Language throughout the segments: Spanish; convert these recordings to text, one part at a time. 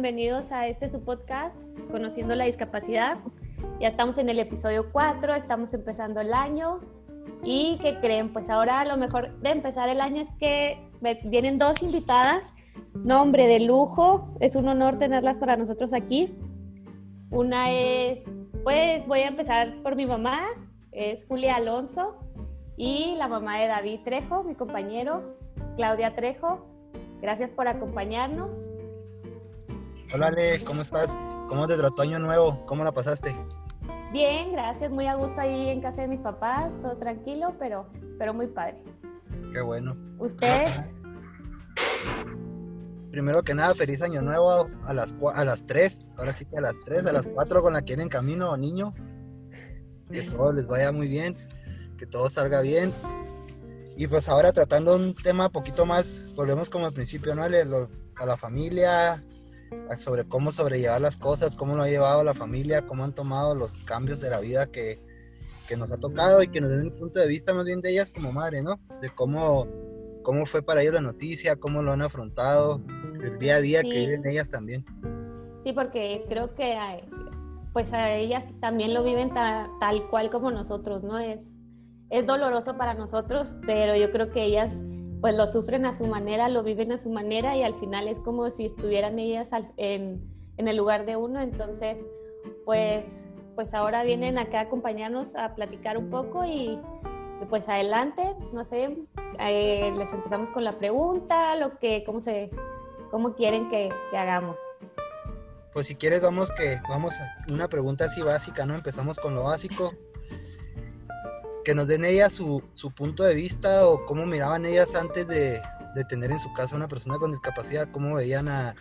bienvenidos a este su podcast, Conociendo la Discapacidad. Ya estamos en el episodio 4, estamos empezando el año. ¿Y qué creen? Pues ahora lo mejor de empezar el año es que vienen dos invitadas, nombre de lujo, es un honor tenerlas para nosotros aquí. Una es, pues voy a empezar por mi mamá, es Julia Alonso, y la mamá de David Trejo, mi compañero, Claudia Trejo. Gracias por acompañarnos. Hola Ale, ¿cómo estás? ¿Cómo te trató Año Nuevo? ¿Cómo la pasaste? Bien, gracias, muy a gusto ahí en casa de mis papás, todo tranquilo, pero, pero muy padre. Qué bueno. ¿Ustedes? Primero que nada, feliz año nuevo a las, a las 3, ahora sí que a las 3, a las 4 con la que en camino, niño. Que todo les vaya muy bien, que todo salga bien. Y pues ahora tratando un tema poquito más, volvemos como al principio, ¿no? A la familia, sobre cómo sobrellevar las cosas, cómo lo ha llevado la familia, cómo han tomado los cambios de la vida que, que nos ha tocado y que nos den un punto de vista más bien de ellas como madre, ¿no? De cómo, cómo fue para ellos la noticia, cómo lo han afrontado, el día a día que viven ellas también. Sí, porque creo que pues a ellas también lo viven tal cual como nosotros, ¿no? Es, es doloroso para nosotros, pero yo creo que ellas pues lo sufren a su manera, lo viven a su manera y al final es como si estuvieran ellas en, el lugar de uno. Entonces, pues, pues ahora vienen acá a acompañarnos a platicar un poco y pues adelante, no sé, eh, les empezamos con la pregunta, lo que, cómo se, cómo quieren que, que hagamos. Pues si quieres vamos que vamos a una pregunta así básica, ¿no? Empezamos con lo básico que nos den ellas su, su, punto de vista o cómo miraban ellas antes de, de, tener en su casa una persona con discapacidad, cómo veían a,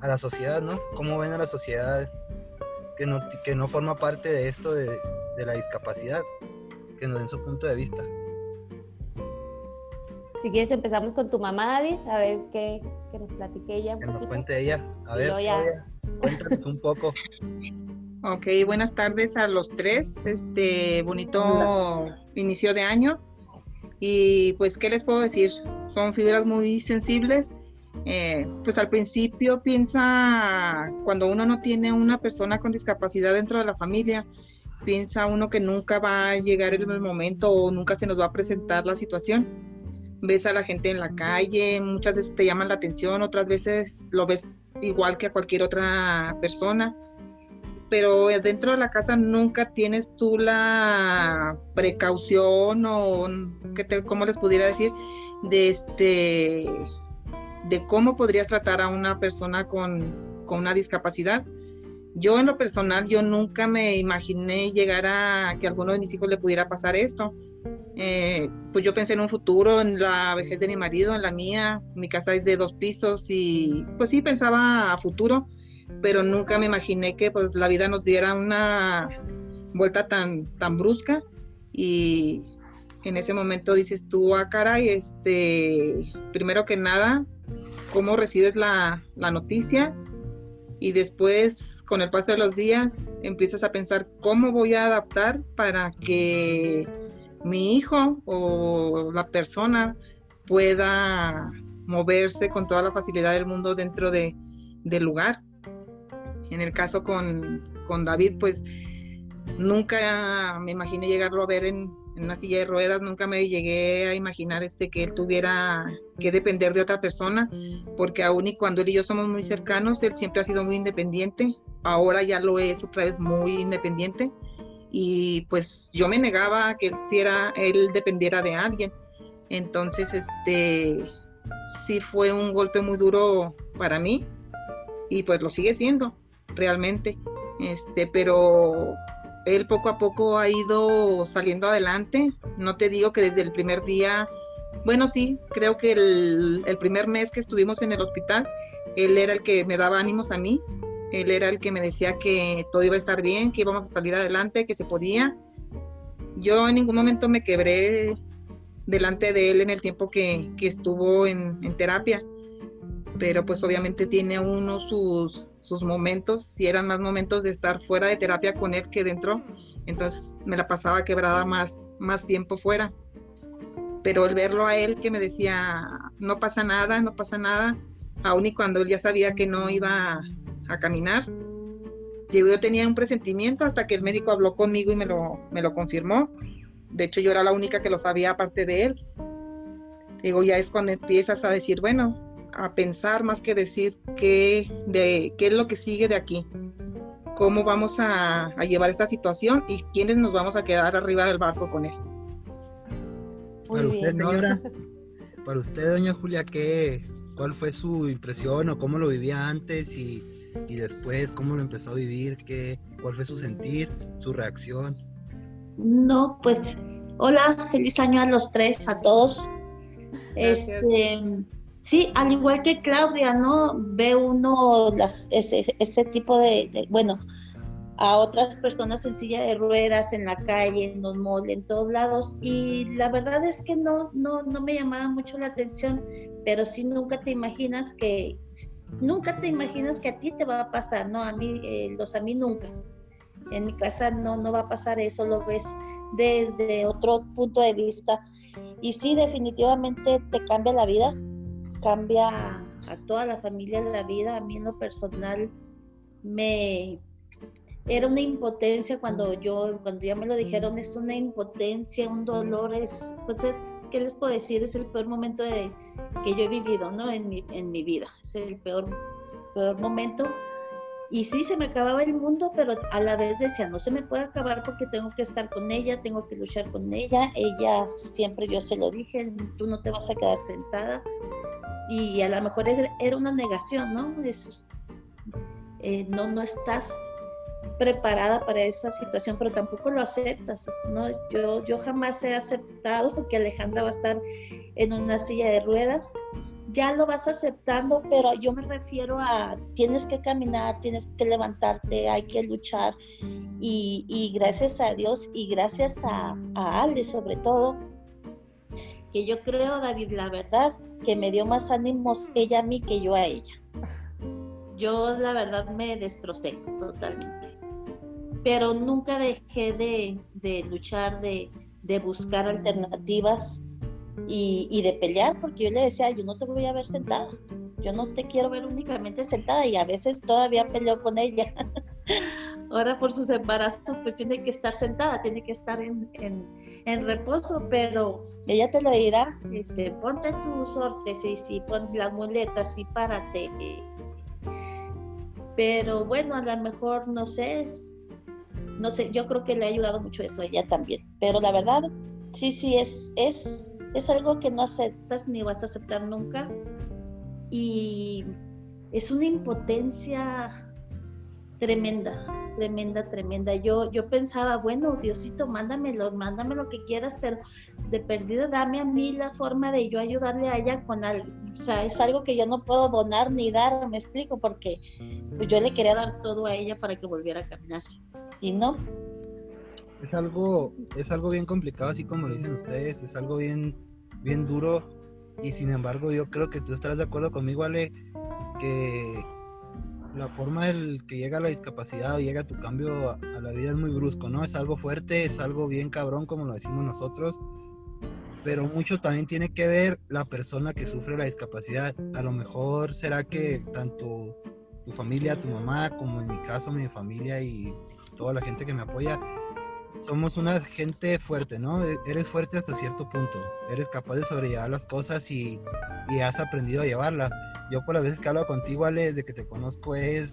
a, la sociedad, ¿no? Cómo ven a la sociedad que no, que no forma parte de esto de, de la discapacidad, que nos den su punto de vista. Si quieres empezamos con tu mamá, David, a ver qué, que nos platique ella. que nos cuente ella. A ver, cuéntanos un poco. Ok, buenas tardes a los tres. Este bonito inicio de año. Y pues, ¿qué les puedo decir? Son fibras muy sensibles. Eh, pues al principio piensa, cuando uno no tiene una persona con discapacidad dentro de la familia, piensa uno que nunca va a llegar el momento o nunca se nos va a presentar la situación. Ves a la gente en la calle, muchas veces te llaman la atención, otras veces lo ves igual que a cualquier otra persona pero dentro de la casa nunca tienes tú la precaución o que te, cómo les pudiera decir de este de cómo podrías tratar a una persona con, con una discapacidad. Yo en lo personal, yo nunca me imaginé llegar a que a alguno de mis hijos le pudiera pasar esto. Eh, pues yo pensé en un futuro, en la vejez de mi marido, en la mía. Mi casa es de dos pisos y pues sí pensaba a futuro pero nunca me imaginé que pues la vida nos diera una vuelta tan, tan brusca y en ese momento dices tú, ah, caray, este, primero que nada, cómo recibes la, la noticia y después con el paso de los días empiezas a pensar cómo voy a adaptar para que mi hijo o la persona pueda moverse con toda la facilidad del mundo dentro de, del lugar. En el caso con, David, pues nunca me imaginé llegarlo a ver en, una silla de ruedas, nunca me llegué a imaginar este que él tuviera que depender de otra persona, porque aún y cuando él y yo somos muy cercanos, él siempre ha sido muy independiente, ahora ya lo es otra vez muy independiente y pues yo me negaba que él, él dependiera de alguien. Entonces, este sí fue un golpe muy duro para mí y pues lo sigue siendo realmente. Este, pero él poco a poco ha ido saliendo adelante. No te digo que desde el primer día, bueno, sí, creo que el, primer mes que estuvimos en el hospital, él era el que me daba ánimos a mí. Él era el que me decía que todo iba a estar bien, que íbamos a salir adelante, que se podía. Yo en ningún momento me quebré delante de él en el tiempo que, estuvo en terapia pero pues obviamente tiene uno sus, sus momentos, si eran más momentos de estar fuera de terapia con él que dentro, entonces me la pasaba quebrada más, más tiempo fuera. Pero el verlo a él que me decía, no pasa nada, no pasa nada, aún y cuando él ya sabía que no iba a caminar. Yo tenía un presentimiento hasta que el médico habló conmigo y me lo, me lo confirmó. De hecho, yo era la única que lo sabía aparte de él. Digo, ya es cuando empiezas a decir, bueno, a pensar más que decir qué, de, qué es lo que sigue de aquí, cómo vamos a, a llevar esta situación y quiénes nos vamos a quedar arriba del barco con él. Para usted, señora, para usted, doña Julia, ¿qué, ¿cuál fue su impresión o cómo lo vivía antes y, y después cómo lo empezó a vivir? ¿Qué, ¿Cuál fue su sentir, su reacción? No, pues, hola, feliz año a los tres, a todos. Este, sí, al igual que Claudia, ¿no? Ve uno las, ese, ese tipo de, de, bueno, a otras personas en silla de ruedas, en la calle, en los malls, en todos lados. Y la verdad es que no, no, no me llamaba mucho la atención, pero sí nunca te imaginas que, nunca te imaginas que a ti te va a pasar, ¿no? A mí, eh, los a mí nunca. En mi casa no, no va a pasar eso, lo ves desde otro punto de vista. Y sí, definitivamente te cambia la vida, cambia a toda la familia la vida. A mí en lo personal me era una impotencia cuando yo, cuando ya me lo dijeron, es una impotencia, un dolor, es, pues, ¿qué les puedo decir? Es el peor momento de, que yo he vivido, ¿no? En mi, en mi vida, es el peor, peor momento. Y sí, se me acababa el mundo, pero a la vez decía, no se me puede acabar porque tengo que estar con ella, tengo que luchar con ella. Ella, siempre yo se lo dije, tú no te vas a quedar sentada. Y a lo mejor era una negación, ¿no? Eso, eh, no, no estás preparada para esa situación, pero tampoco lo aceptas, ¿no? Yo, yo jamás he aceptado que Alejandra va a estar en una silla de ruedas. Ya lo vas aceptando, pero yo me refiero a tienes que caminar, tienes que levantarte, hay que luchar. Y, y gracias a Dios y gracias a, a sobre todo, que yo creo, David, la verdad, que me dio más ánimos ella a mí que yo a ella. Yo la verdad me destrocé totalmente pero nunca dejé de, de luchar, de, de, buscar alternativas y, y, de pelear, porque yo le decía, yo no te voy a ver sentada, yo no te quiero ver únicamente sentada y a veces todavía peleo con ella. Ahora por sus embarazos pues tiene que estar sentada, tiene que estar en, en, reposo, pero ella te lo dirá, este, ponte tus órtesis y pon las muletas y párate. Pero bueno, a lo mejor, no sé, no sé, yo creo que le ha ayudado mucho eso a ella también. Pero la verdad, sí, sí, es, es, es algo que no aceptas ni vas a aceptar nunca. Y es una impotencia tremenda, tremenda, tremenda. Yo, yo pensaba, bueno, Diosito, mándamelo, mándame lo que quieras, pero de perdida dame a mí la forma de yo ayudarle a ella con algo. O sea, es algo que yo no puedo donar ni dar, me explico, porque pues yo le quería dar todo a ella para que volviera a caminar y no. Es algo, es algo bien complicado, así como lo dicen ustedes, es algo bien, bien duro y sin embargo yo creo que tú estarás de acuerdo conmigo, Ale, que la forma en que llega la discapacidad o llega tu cambio a, a, la vida es muy brusco, ¿no? Es algo fuerte, es algo bien cabrón, como lo decimos nosotros, pero mucho también tiene que ver la persona que sufre la discapacidad. A lo mejor será que tanto tu familia, tu mamá, como en mi caso mi familia y toda la gente que me apoya, somos una gente fuerte, ¿no? E-, eres fuerte hasta cierto punto, eres capaz de sobrellevar las cosas y, y has aprendido a llevarlas. Yo por las veces que hablo contigo, Ale, desde que te conozco es,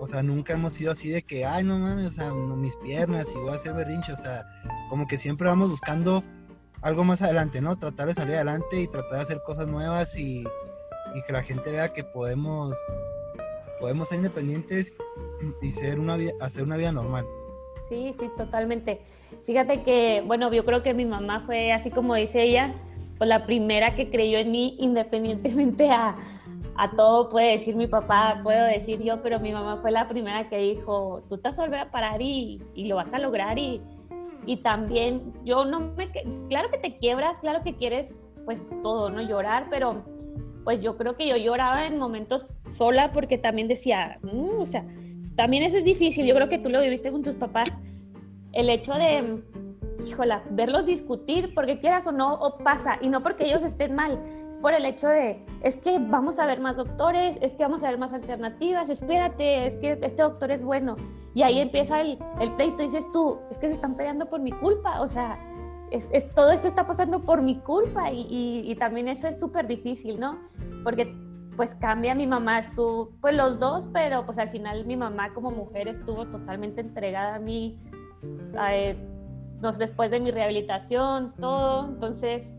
o sea, nunca hemos sido así de que, ay, no mames, o sea, no, mis piernas y voy a hacer berrinche, o sea, como que siempre vamos buscando algo más adelante, ¿no? Tratar de salir adelante y tratar de hacer cosas nuevas y, que la gente vea que podemos podemos ser independientes y ser una hacer una vida normal. Sí, sí, totalmente. Fíjate que, bueno, yo creo que mi mamá fue así como dice ella, pues la primera que creyó en mí independientemente a, a todo, puede decir mi papá, puedo decir yo, pero mi mamá fue la primera que dijo, tú te vas a volver a parar y, y lo vas a lograr y, y también yo no me, claro que te quiebras, claro que quieres pues todo, ¿no? Llorar, pero pues yo creo que yo lloraba en momentos sola porque también decía, mm", o sea, también eso es difícil, yo creo que tú lo viviste con tus papás, el hecho de, híjola, verlos discutir porque quieras o no, pasa, y no porque ellos estén mal, es por el hecho de, es que vamos a ver más doctores, es que vamos a ver más alternativas, espérate, es que este doctor es bueno. Y ahí empieza el, el pleito, dices tú, es que se están peleando por mi culpa, o sea, es, todo esto está pasando por mi culpa y, y, y también eso es súper difícil, ¿no? Porque pues cambia, mi mamá estuvo, pues los dos, pero pues al final mi mamá como mujer estuvo totalmente entregada a mí, eh, después de mi rehabilitación, todo, entonces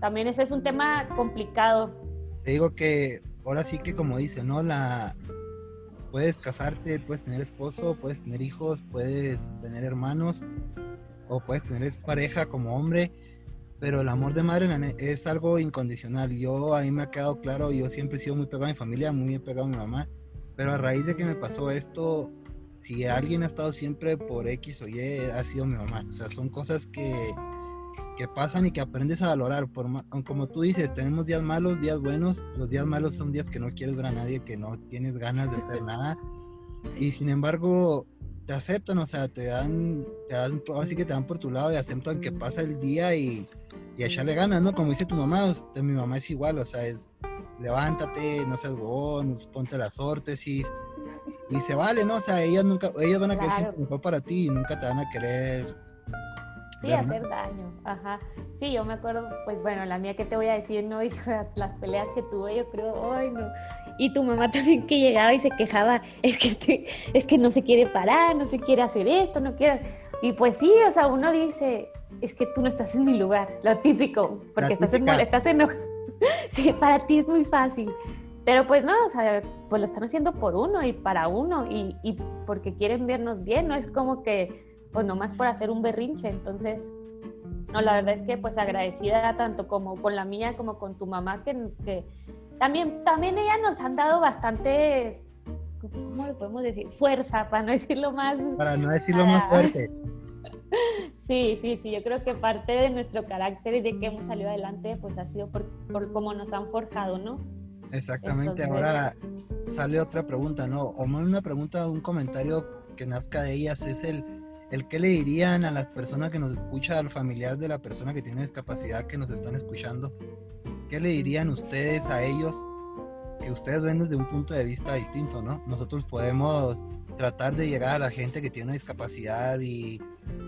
también ese es un tema complicado. Te digo que ahora sí que como dice, ¿no? La puedes casarte, puedes tener esposo, puedes tener hijos, puedes tener hermanos o puedes tener pareja como hombre, pero el amor de madre es algo incondicional. Yo ahí me ha quedado claro, yo siempre he sido muy pegado a mi familia, muy pegado a mi mamá, pero a raíz de que me pasó esto, si alguien ha estado siempre por X o Y, ha sido mi mamá. O sea, son cosas que, que pasan y que aprendes a valorar. Por, como tú dices, tenemos días malos, días buenos. Los días malos son días que no quieres ver a nadie, que no tienes ganas de hacer nada. Y sin embargo, te aceptan, o sea, te dan, te dan, ahora sí que te dan por tu lado y aceptan que pasa el día y, y echarle ganas, ¿no? Como dice tu mamá, mi mamá es igual, o sea, es levántate, no seas huevón, ponte las órtesis y se vale, ¿no? O sea, ellas nunca, ellas van a querer siempre mejor para ti y nunca te van a querer Sí, hacer daño, ajá. Sí, yo me acuerdo, pues bueno, la mía que te voy a decir, no, las peleas que tuve, yo creo, ay, no. Y tu mamá también que llegaba y se quejaba, es que, este, es que no se quiere parar, no se quiere hacer esto, no quiere... Y pues sí, o sea, uno dice, es que tú no estás en mi lugar, lo típico, porque estás, en, estás enojado. sí, para ti es muy fácil. Pero pues no, o sea, pues lo están haciendo por uno y para uno y, y porque quieren vernos bien, no es como que pues nomás por hacer un berrinche. Entonces, no, la verdad es que pues agradecida tanto como con la mía como con tu mamá, que, que también, también ellas nos han dado bastante, ¿cómo le podemos decir? Fuerza, para no decirlo más. Para no decirlo más fuerte. Sí, sí, sí, yo creo que parte de nuestro carácter y de que hemos salido adelante, pues ha sido por, por cómo nos han forjado, ¿no? Exactamente, ahora sale otra pregunta, ¿no? O más una pregunta, un comentario que nazca de ellas es el, el qué le dirían a las personas que nos escuchan, al familiar de la persona que tiene discapacidad que nos están escuchando, qué le dirían ustedes a ellos que ustedes ven desde un punto de vista distinto, ¿no? Nosotros podemos tratar de llegar a la gente que tiene una discapacidad y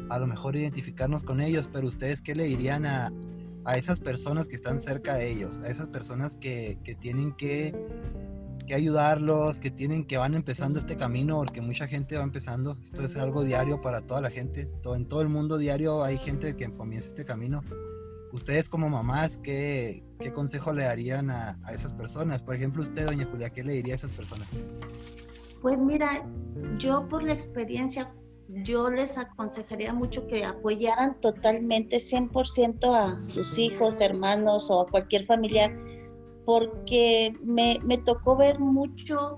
a lo mejor identificarnos con ellos, pero ustedes qué le dirían a, a esas personas que están cerca de ellos, a esas personas que, que tienen que que ayudarlos, que tienen, que van empezando este camino, porque mucha gente va empezando. Esto es algo diario para toda la gente. Todo, en todo el mundo diario hay gente que comienza este camino. Ustedes como mamás, ¿qué, qué consejo le darían a, a, esas personas? Por ejemplo, usted, doña Julia, ¿qué le diría a esas personas? Pues mira, yo por la experiencia, yo les aconsejaría mucho que apoyaran totalmente 100% a sus hijos, hermanos o a cualquier familiar porque me, me tocó ver mucho,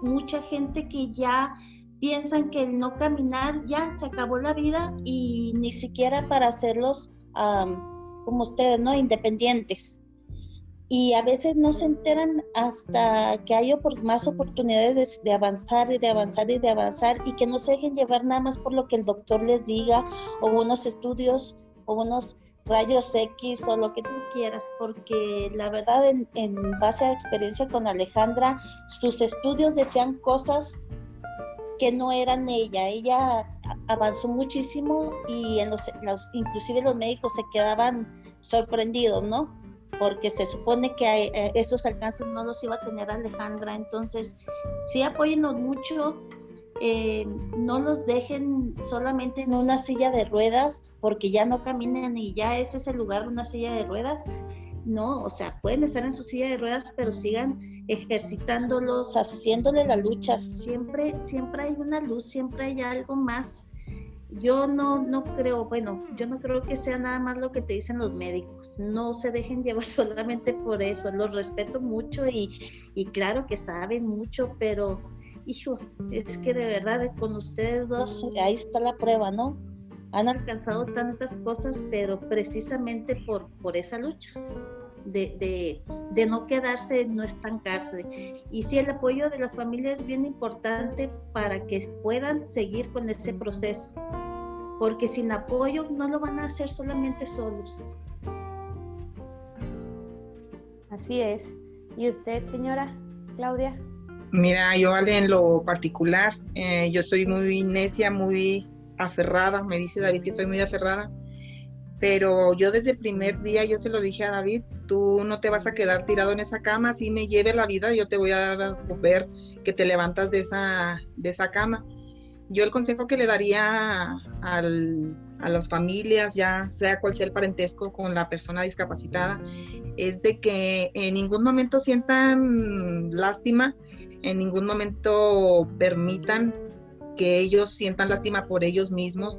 mucha gente que ya piensan que el no caminar ya se acabó la vida y ni siquiera para hacerlos como ustedes, ¿no? Independientes. Y a veces no se enteran hasta que hay más oportunidades de, de, avanzar y de avanzar y de avanzar y que no se dejen llevar nada más por lo que el doctor les diga o unos estudios o unos rayos X o lo que tú quieras, porque la verdad en, base a experiencia con Alejandra, sus estudios decían cosas que no eran ella. Ella avanzó muchísimo y en los, inclusive los médicos se quedaban sorprendidos, ¿no? Porque se supone que eh, esos alcances no los iba a tener Alejandra. Entonces, sí apóyenos mucho eh, no los dejen solamente en una silla de ruedas porque ya no caminan y ya ese es el lugar, una silla de ruedas. No, o sea, pueden estar en su silla de ruedas, pero sigan ejercitándolos, haciéndole la lucha. Siempre, siempre hay una luz, siempre hay algo más. Yo no, no creo, bueno, yo no creo que sea nada más lo que te dicen los médicos. No se dejen llevar solamente por eso. Los respeto mucho y, y claro que saben mucho, pero hijo, es que de verdad con ustedes dos, ahí está la prueba, ¿no? Han alcanzado tantas cosas, pero precisamente por, por esa lucha. De, de, de, no quedarse, no estancarse. Y sí, el apoyo de la familia es bien importante para que puedan seguir con ese proceso, porque sin apoyo no lo van a hacer solamente solos. Así es. ¿Y usted, señora Claudia? Mira, yo en lo particular, eh, yo soy muy necia, muy aferrada, me dice David que soy muy aferrada, pero yo desde el primer día yo se lo dije a David, tú no te vas a quedar tirado en esa cama, si me lleve la vida, yo te voy a ver que te levantas de esa, de esa cama. Yo el consejo que le daría al, a las familias, ya sea cual sea el parentesco con la persona discapacitada, es de que en ningún momento sientan lástima, en ningún momento permitan que ellos sientan lástima por ellos mismos.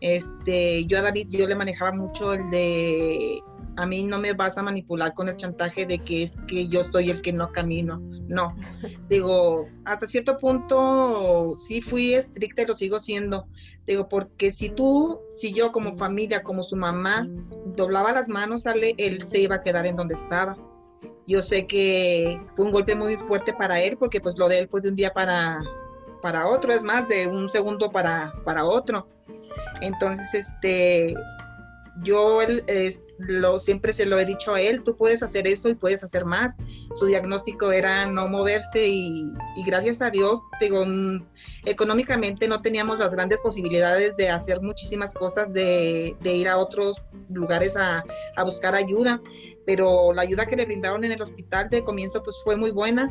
Este, yo a David yo le manejaba mucho el de a mí no me vas a manipular con el chantaje de que es que yo soy el que no camino. No, digo, hasta cierto punto sí fui estricta y lo sigo siendo. Digo, porque si tú, si yo como familia, como su mamá, doblaba las manos, sale, él se iba a quedar en donde estaba. Yo sé que fue un golpe muy fuerte para él, porque pues lo de él fue de un día para, para otro, es más, de un segundo para, para otro. Entonces, este, yo eh, lo, siempre se lo he dicho a él, tú puedes hacer eso y puedes hacer más. Su diagnóstico era no moverse y, gracias a Dios, digo, mm, económicamente no teníamos las grandes posibilidades de hacer muchísimas cosas, de, ir a otros lugares a, a, buscar ayuda, pero la ayuda que le brindaron en el hospital de comienzo pues fue muy buena,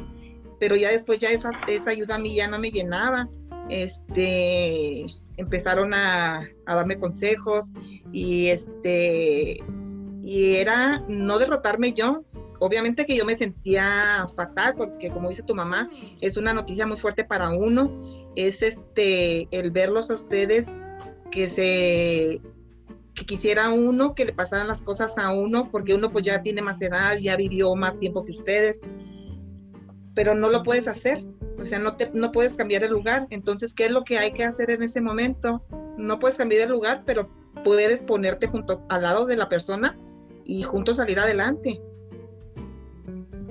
pero ya después ya esa, esa ayuda a mí ya no me llenaba. Este, empezaron a, a darme consejos y este y era no derrotarme yo. Obviamente que yo me sentía fatal porque como dice tu mamá, es una noticia muy fuerte para uno, es este el verlos a ustedes que se que quisiera uno que le pasaran las cosas a uno porque uno pues ya tiene más edad, ya vivió más tiempo que ustedes, pero no lo puedes hacer, o sea, no, te, no puedes cambiar el lugar, entonces, ¿qué es lo que hay que hacer en ese momento? No puedes cambiar el lugar, pero puedes ponerte junto al lado de la persona y juntos salir adelante.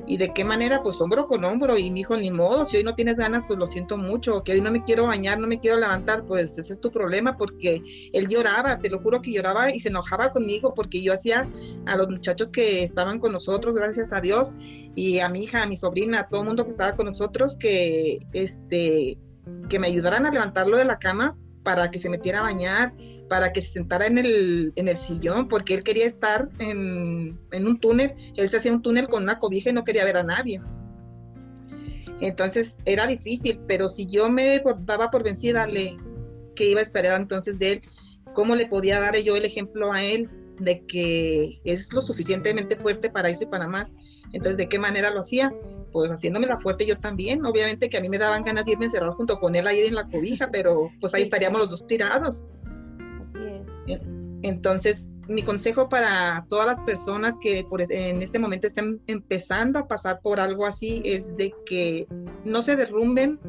¿Y de qué manera? Pues hombro con hombro. Y mi hijo, ni modo, si hoy no tienes ganas, pues lo siento mucho. Que hoy no me quiero bañar, no me quiero levantar, pues ese es tu problema, porque él lloraba, te lo juro que lloraba y se enojaba conmigo, porque yo hacía a los muchachos que estaban con nosotros, gracias a Dios, y a mi hija, a mi sobrina, a todo el mundo que estaba con nosotros, que, este, que me ayudaran a levantarlo de la cama para que se metiera a bañar, para que se sentara en el, en el sillón, porque él quería estar en, en, un túnel, él se hacía un túnel con una cobija y no quería ver a nadie. Entonces era difícil, pero si yo me daba por vencida, le, que iba a esperar entonces de él, cómo le podía dar yo el ejemplo a él de que es lo suficientemente fuerte para eso y para más. Entonces, ¿de qué manera lo hacía? Pues haciéndome la fuerte yo también. Obviamente que a mí me daban ganas de irme encerrado junto con él ahí en la cobija, pero pues ahí estaríamos los dos tirados. Así es. Entonces, mi consejo para todas las personas que por, en este momento estén empezando a pasar por algo así es de que no se derrumben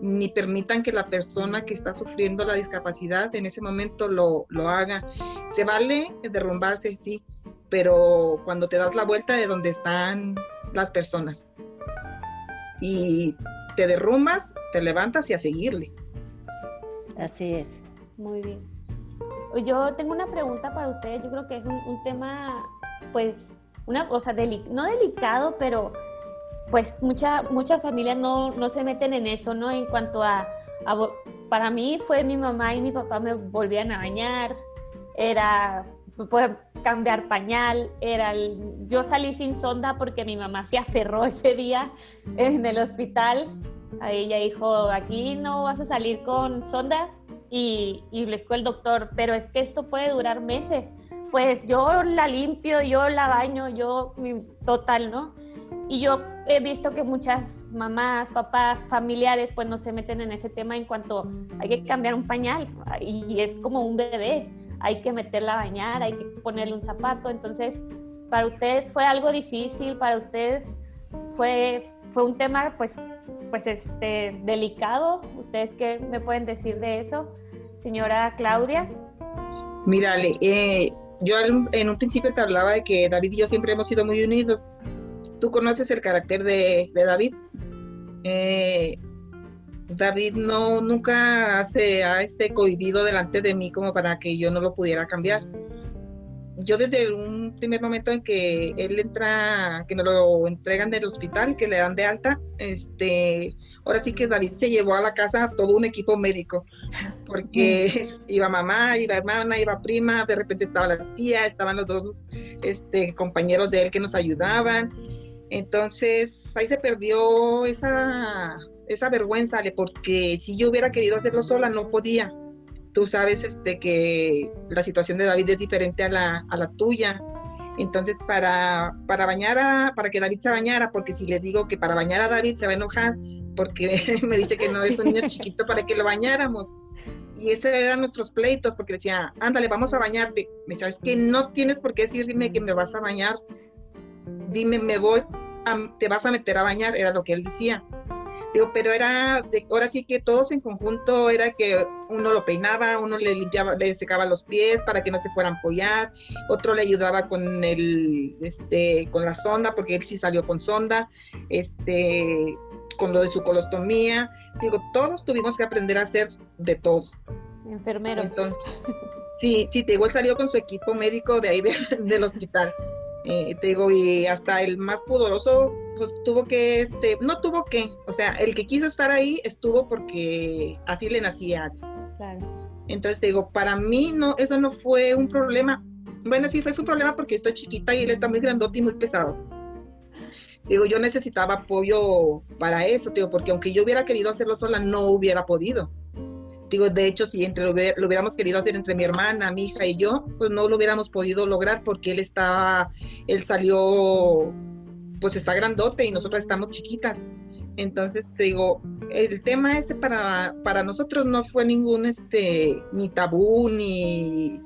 ni permitan que la persona que está sufriendo la discapacidad en ese momento lo, lo haga. Se vale derrumbarse, sí, pero cuando te das la vuelta de donde están las personas y te derrumbas, te levantas y a seguirle. Así es. Muy bien. Yo tengo una pregunta para ustedes. Yo creo que es un, tema, pues, una cosa, no delicado, pero pues mucha, muchas familias no, no, se meten en eso, ¿no? En cuanto a, a, para mí fue mi mamá y mi papá me volvían a bañar, era puede cambiar pañal, era yo salí sin sonda porque mi mamá se aferró ese día en el hospital. A ella dijo, aquí no vas a salir con sonda y, y le dijo el doctor, pero es que esto puede durar meses. Pues yo la limpio, yo la baño, yo total, ¿no? Y yo he visto que muchas mamás, papás, familiares, pues no se meten en ese tema en cuanto hay que cambiar un pañal y es como un bebé hay que meterla a bañar, hay que ponerle un zapato. Entonces, para ustedes fue algo difícil, para ustedes fue, fue un tema pues, pues este, delicado. ¿Ustedes qué me pueden decir de eso, señora Claudia? Mírale, eh, yo en un principio te hablaba de que David y yo siempre hemos sido muy unidos. Tú conoces el carácter de, de David. Eh, David no nunca se ha este cohibido delante de mí como para que yo no lo pudiera cambiar. yo desde un primer momento en que él entra, que nos lo entregan del hospital, que le dan de alta, este, ahora sí que David se llevó a la casa todo un equipo médico, porque iba mamá, iba hermana, iba prima, de repente estaba la tía, estaban los dos este, compañeros de él que nos ayudaban. Entonces ahí se perdió esa, esa vergüenza, porque si yo hubiera querido hacerlo sola, no podía tú sabes este, que la situación de David es diferente a la, a la tuya. Entonces, para, para bañar a, para que David se bañara, porque si le digo que para bañar a David se va a enojar, porque me dice que no es un niño chiquito para que lo bañáramos. Y estos eran nuestros pleitos, porque decía, ándale, vamos a bañarte. Me decía, es que no tienes por qué decirme que me vas a bañar. Dime, me voy, te vas a meter a bañar, era lo que él decía. Digo, pero era, de, ahora sí que todos en conjunto, era que uno lo peinaba, uno le limpiaba, le secaba los pies para que no se fueran a apoyar, otro le ayudaba con el, este, con la sonda, porque él sí salió con sonda, este, con lo de su colostomía. Digo, todos tuvimos que aprender a hacer de todo. Enfermeros. sí, sí, te digo, él salió con su equipo médico de ahí del hospital. Eh, te digo, y hasta el más pudoroso, pues tuvo que, este, no tuvo que, o sea, el que quiso estar ahí estuvo porque así le nacía. Entonces te digo, para mí no, eso no fue un problema. Bueno, sí fue su problema porque estoy chiquita y él está muy grandote y muy pesado. Digo, yo necesitaba apoyo para eso, digo, porque aunque yo hubiera querido hacerlo sola, no hubiera podido. Digo, de hecho, si entre lo, hubiéramos querido hacer entre mi hermana, mi hija y yo, pues no lo hubiéramos podido lograr porque él está, él salió, pues está grandote y nosotras estamos chiquitas. Entonces, te digo, el tema este para, para nosotros no fue ningún, este, ni tabú, ni,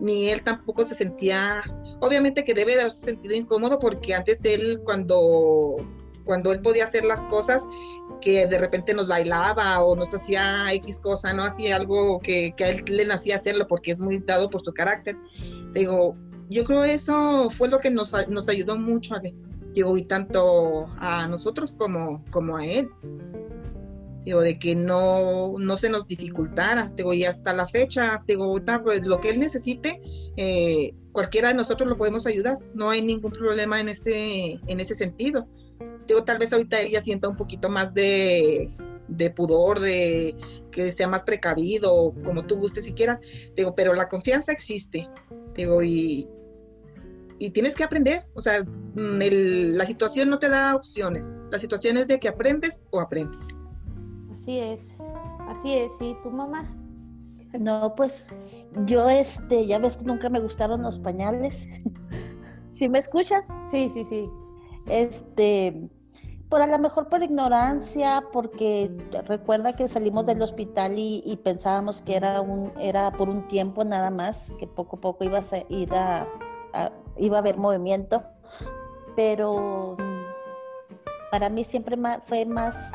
ni él tampoco se sentía, obviamente que debe de haberse sentido incómodo porque antes él cuando cuando él podía hacer las cosas que de repente nos bailaba o nos hacía X cosa, no hacía algo que, a él le nacía hacerlo porque es muy dado por su carácter. Digo, yo creo eso fue lo que nos, nos ayudó mucho, digo, y tanto a nosotros como, como a él. Digo, de que no, no se nos dificultara, digo, y hasta la fecha, digo, pues lo que él necesite, eh, cualquiera de nosotros lo podemos ayudar, no hay ningún problema en ese, en ese sentido digo, tal vez ahorita ella sienta un poquito más de, pudor, de que sea más precavido, como tú gustes si quieras, digo, pero la confianza existe, digo, y, y tienes que aprender, o sea, mm, la situación no te da opciones, la situación es de que aprendes o aprendes. Así es, así es, ¿y tu mamá? No, pues yo, este, ya ves que nunca me gustaron los pañales. ¿Sí me escuchas? Sí, sí, sí. Este, por a lo mejor por ignorancia, porque recuerda que salimos del hospital y, pensábamos que era un era por un tiempo nada más, que poco a poco iba a ir a, iba a haber movimiento, pero para mí siempre fue más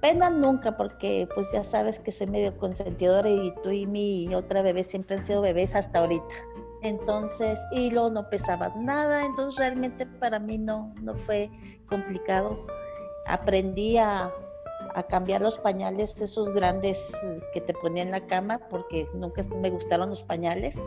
pena nunca, porque pues ya sabes que soy medio consentidora y tú y mi otra bebé siempre han sido bebés hasta ahorita. Entonces, y luego no pesaba nada, entonces realmente para mí no, no fue complicado. Aprendí a, cambiar los pañales, esos grandes que te ponía en la cama, porque nunca me gustaron los pañales,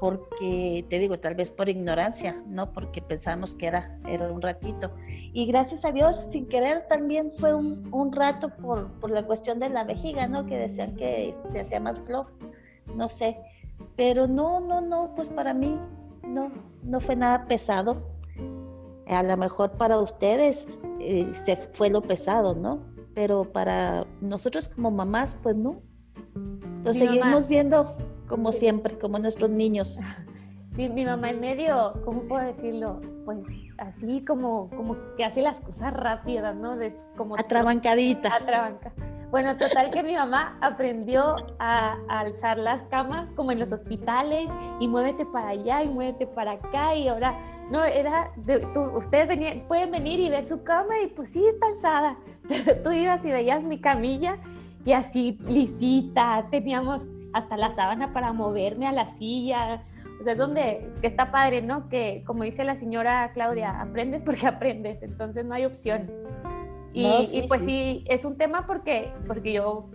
porque te digo, tal vez por ignorancia, ¿no? Porque pensamos que era, era un ratito. Y gracias a Dios, sin querer, también fue un, un rato por, por, la cuestión de la vejiga, ¿no? Que decían que se hacía más flojo, no sé. Pero no, no, no, pues para mí no, no fue nada pesado. A lo mejor para ustedes eh, se fue lo pesado, ¿no? Pero para nosotros como mamás, pues no. Lo seguimos viendo como siempre, como nuestros niños. Sí, mi mamá en medio, ¿cómo puedo decirlo? Pues así como, como que hace las cosas rápidas, ¿no? De, como atrabancadita. Atrabanca. Bueno, total que mi mamá aprendió a, alzar las camas como en los hospitales y muévete para allá y muévete para acá y ahora, no, era, ustedes venían, pueden venir y ver su cama y pues sí está alzada, pero tú ibas y veías mi camilla y así lisita, teníamos hasta la sábana para moverme a la silla, o sea, es donde que está padre, ¿no? Que como dice la señora Claudia, aprendes porque aprendes, entonces no hay opción. Y, pues sí. es un tema porque, porque yo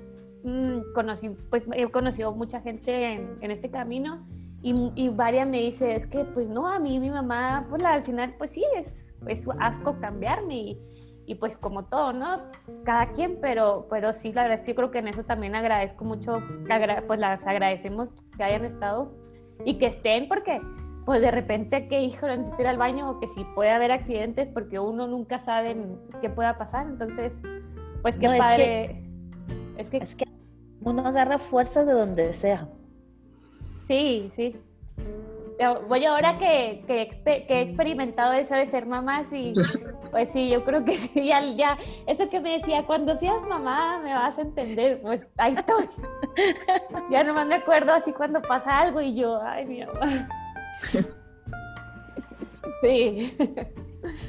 mm, conocí, pues he conocido mucha gente en, este camino Y, y Varia me dice, es que pues no, a mí mi mamá, pues al final, pues sí, es, es asco cambiarme y, y pues como todo, ¿no? Cada quien, pero, pero sí, la verdad es que yo creo que en eso también agradezco mucho, pues las agradecemos que hayan estado y que estén porque pues de repente que hijo necesito ir al baño o que si puede haber accidentes porque uno nunca sabe qué pueda pasar, entonces pues qué padre. Es que, es que uno agarra fuerza de donde sea. Sí, sí. Voy ahora que, que, he experimentado eso de ser mamá, sí, pues sí, yo creo que sí, ya, ya, eso que me decía, cuando seas mamá me vas a entender, pues ahí estoy. ya nomás me acuerdo así cuando pasa algo y yo, ay, mi mamá. sí.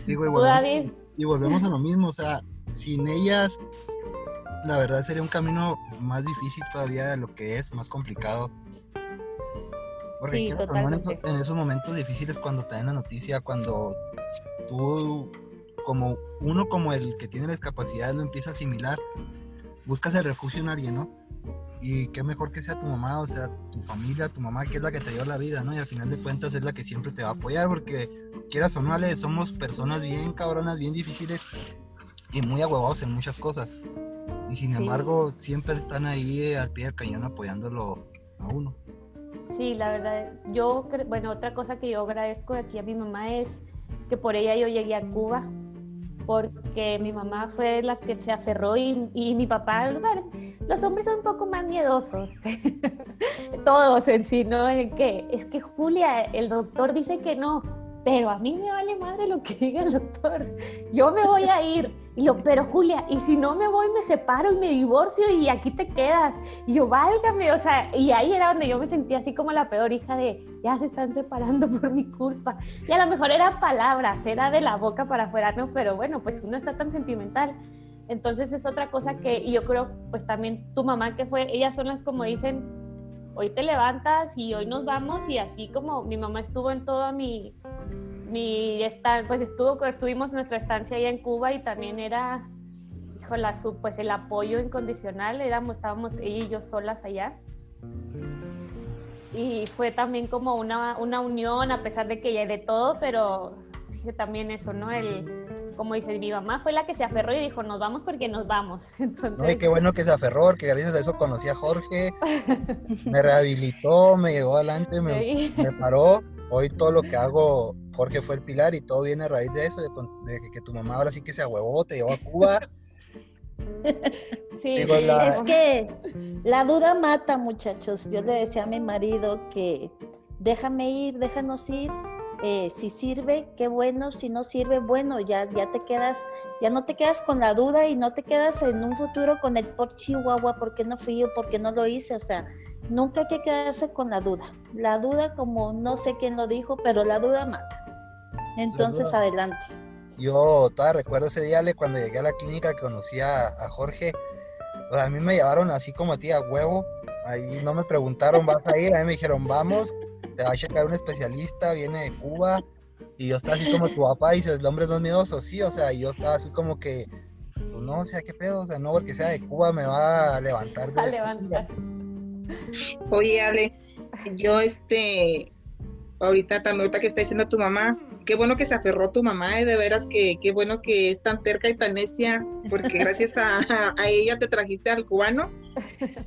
Digo, y, volvemos, y volvemos a lo mismo, o sea, sin ellas, la verdad sería un camino más difícil todavía de lo que es, más complicado en esos momentos difíciles cuando te dan la noticia, cuando tú, como uno como el que tiene la discapacidad, lo empieza a asimilar, buscas el refugio en alguien, ¿no? Y qué mejor que sea tu mamá, o sea, tu familia, tu mamá, que es la que te dio la vida, ¿no? Y al final de cuentas es la que siempre te va a apoyar, porque quieras o no, somos personas bien cabronas, bien difíciles y muy ahuevados en muchas cosas. Y sin embargo, siempre están ahí al pie del cañón apoyándolo a uno. Sí, la verdad, yo, bueno, otra cosa que yo agradezco aquí a mi mamá es que por ella yo llegué a Cuba, porque mi mamá fue las que se aferró y, y mi papá, los hombres son un poco más miedosos, todos en sí, ¿no? En que es que Julia, el doctor dice que no, pero a mí me vale madre lo que diga el doctor. Yo me voy a ir. Y yo, pero Julia, y si no me voy, me separo y me divorcio y aquí te quedas. Y yo, válgame, o sea, y ahí era donde yo me sentía así como la peor hija de, ya se están separando por mi culpa. Y a lo mejor era palabras, era de la boca para afuera, no, pero bueno, pues uno está tan sentimental. Entonces es otra cosa que y yo creo, pues también tu mamá que fue, ellas son las como dicen, hoy te levantas y hoy nos vamos y así como mi mamá estuvo en toda mi mi pues estuvo, estuvimos nuestra estancia allá en Cuba y también era, híjola, pues el apoyo incondicional, éramos, estábamos ella y yo solas allá. Y fue también como una, una unión, a pesar de que ya de todo, pero también eso, ¿no? El, como dice mi mamá fue la que se aferró y dijo, nos vamos porque nos vamos. Entonces... qué bueno que se aferró, porque gracias a eso conocí a Jorge, me rehabilitó, me llegó adelante, me, me paró. Hoy todo lo que hago Jorge fue el pilar y todo viene a raíz de eso, de, que, tu mamá ahora sí que se ahuevó, te llevó a Cuba. Sí, es que la duda mata, muchachos. Yo le decía a mi marido que déjame ir, déjanos ir. Eh, si sirve, qué bueno. Si no sirve, bueno, ya, ya te quedas, ya no te quedas con la duda y no te quedas en un futuro con el por Chihuahua, ¿por qué no fui yo? ¿Por qué no lo hice? O sea, nunca hay que quedarse con la duda. La duda, como no sé quién lo dijo, pero la duda mata. Entonces, adelante. Yo todavía recuerdo ese día cuando llegué a la clínica que conocí a, Jorge. a mí me llevaron así como a ti a huevo. Ahí no me preguntaron, ¿vas a ir? A mí me dijeron, vamos, te va a checar un especialista, viene de Cuba. Y yo estaba así como tu papá dice, el hombre no es miedoso, sí, o sea, yo estaba así como que, pues no, o sea, qué pedo, o sea, no porque sea de Cuba me va a levantar. De a levantar. Oye, Ale, yo este, ahorita también, ahorita que está diciendo tu mamá, qué bueno que se aferró tu mamá, ¿eh? de veras que qué bueno que es tan terca y tan necia, porque gracias a, ella te trajiste al cubano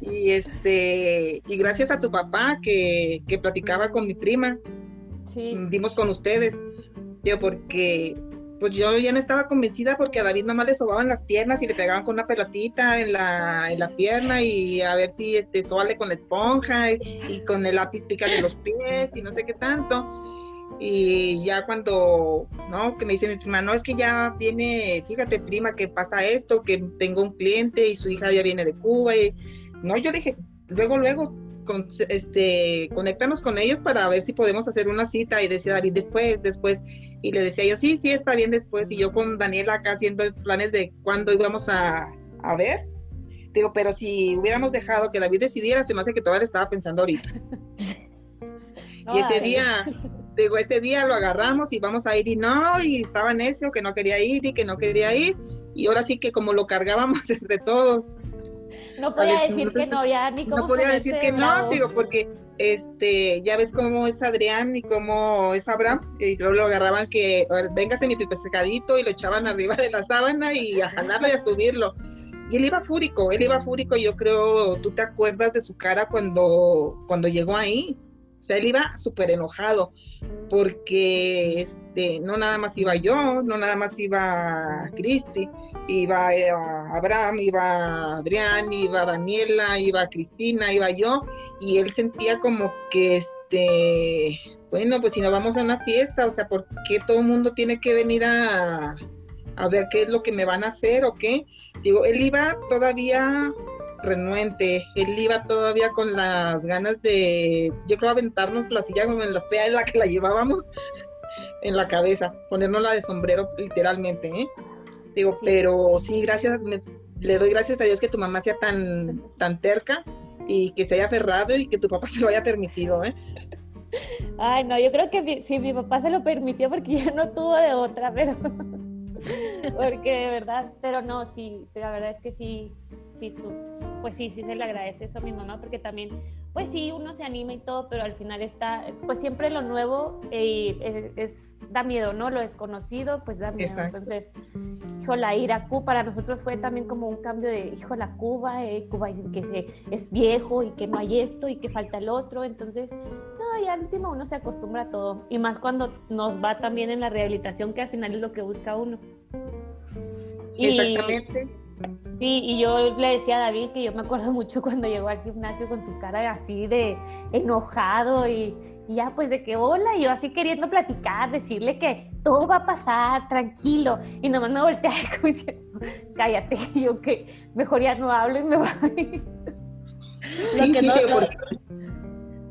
y este y gracias a tu papá que, que platicaba con mi prima, sí. dimos con ustedes, yo porque pues yo ya no estaba convencida porque a David nomás le sobaban las piernas y le pegaban con una pelotita en la, en la pierna y a ver si este suale con la esponja y, con el lápiz de los pies y no sé qué tanto. Y ya cuando, ¿no? Que me dice mi prima, no, es que ya viene, fíjate prima, que pasa esto, que tengo un cliente y su hija ya viene de Cuba. Y, no, yo dije, luego, luego, con, este, conectarnos con ellos para ver si podemos hacer una cita y decía David después, después, y le decía yo, sí, sí, está bien después, y yo con Daniela acá haciendo planes de cuándo íbamos a, a ver, digo, pero si hubiéramos dejado que David decidiera, se me hace que todavía estaba pensando ahorita. y ese día, digo, ese día lo agarramos y vamos a ir y no, y estaba necio que no quería ir y que no quería ir, y ahora sí que como lo cargábamos entre todos, No podía decir que no, ya ni cómo No podía decir que no, digo, porque este, ya ves cómo es Adrián y cómo es Abraham, y luego lo agarraban que, véngase mi pescadito y lo echaban arriba de la sábana y a jalarlo y a subirlo. Y él iba fúrico, él iba fúrico, yo creo, tú te acuerdas de su cara cuando, cuando llegó ahí. O sea, él iba súper enojado porque este, no nada más iba yo, no nada más iba Cristi, iba eh, Abraham, iba Adrián, iba Daniela, iba Cristina, iba yo, y él sentía como que, este, bueno, pues si nos vamos a una fiesta, o sea, ¿por qué todo el mundo tiene que venir a, a ver qué es lo que me van a hacer o qué? Digo, él iba todavía renuente, él iba todavía con las ganas de, yo creo, aventarnos la silla como en la fea en la que la llevábamos en la cabeza, ponernos de sombrero literalmente, ¿eh? Digo, Sí. pero sí, gracias, me- le doy gracias a Dios que tu mamá sea tan, tan terca y que se haya aferrado y que tu papá se lo haya permitido, ¿eh? Ay, no, yo creo que mi- si mi papá se lo permitió porque ya no tuvo de otra, pero porque de verdad, pero no, sí, la verdad es que sí, sí, tú, pues sí, sí se le agradece eso a mi mamá porque también, pues sí, uno se anima y todo, pero al final está, pues siempre lo nuevo eh, es, es- da miedo, ¿no? Lo desconocido, pues da miedo. Exacto. Entonces, híjola, ir a Cuba para nosotros fue también como un cambio de, híjola, Cuba, eh, Cuba que se, es viejo y que no hay esto y que falta el otro, entonces no, y al último uno se acostumbra a todo. Y más cuando nos va también en la rehabilitación, que al final es lo que busca uno. Y- Exactamente. Sí, y yo le decía a David que yo me acuerdo mucho cuando llegó al gimnasio con su cara así de enojado y, y ya pues de que hola, y yo así queriendo platicar, decirle que todo va a pasar, tranquilo. Y nomás me volteé como diciendo, cállate, y yo que mejor ya no hablo y me voy. Sí, que no- lo- porque-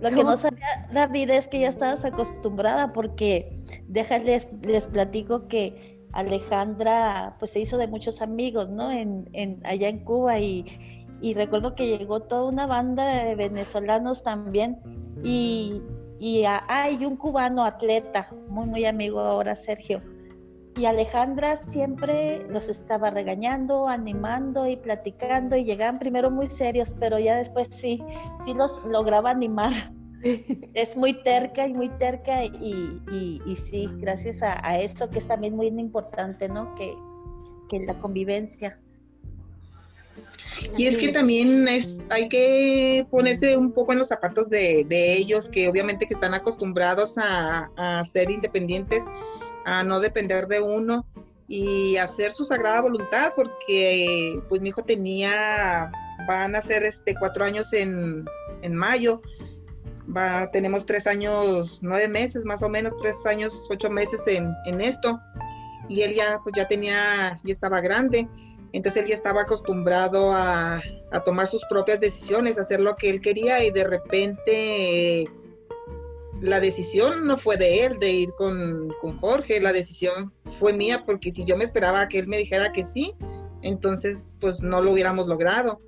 Lo que no sabía David es que ya estabas acostumbrada porque déjales, les platico que Alejandra pues se hizo de muchos amigos, ¿no? En, en, allá en Cuba y, y recuerdo que llegó toda una banda de venezolanos también y, y a- hay un cubano atleta, muy muy amigo ahora Sergio. Y Alejandra siempre los estaba regañando, animando y platicando y llegaban primero muy serios, pero ya después sí, sí los lograba animar. Es muy terca y muy terca y, y, y sí, gracias a, a esto que es también muy importante, ¿no? Que, que la convivencia. Y es que también es, hay que ponerse un poco en los zapatos de, de ellos, que obviamente que están acostumbrados a, a ser independientes, a no depender de uno y hacer su sagrada voluntad, porque pues mi hijo tenía, van a ser este cuatro años en, en mayo, va, tenemos tres años, nueve meses más o menos, tres años, ocho meses en, en esto, y él ya pues ya tenía, ya estaba grande, entonces él ya estaba acostumbrado a, a, tomar sus propias decisiones, hacer lo que él quería y de repente la decisión no fue de él, de ir con, con, Jorge, la decisión fue mía porque si yo me esperaba que él me dijera que sí, entonces pues no lo hubiéramos logrado.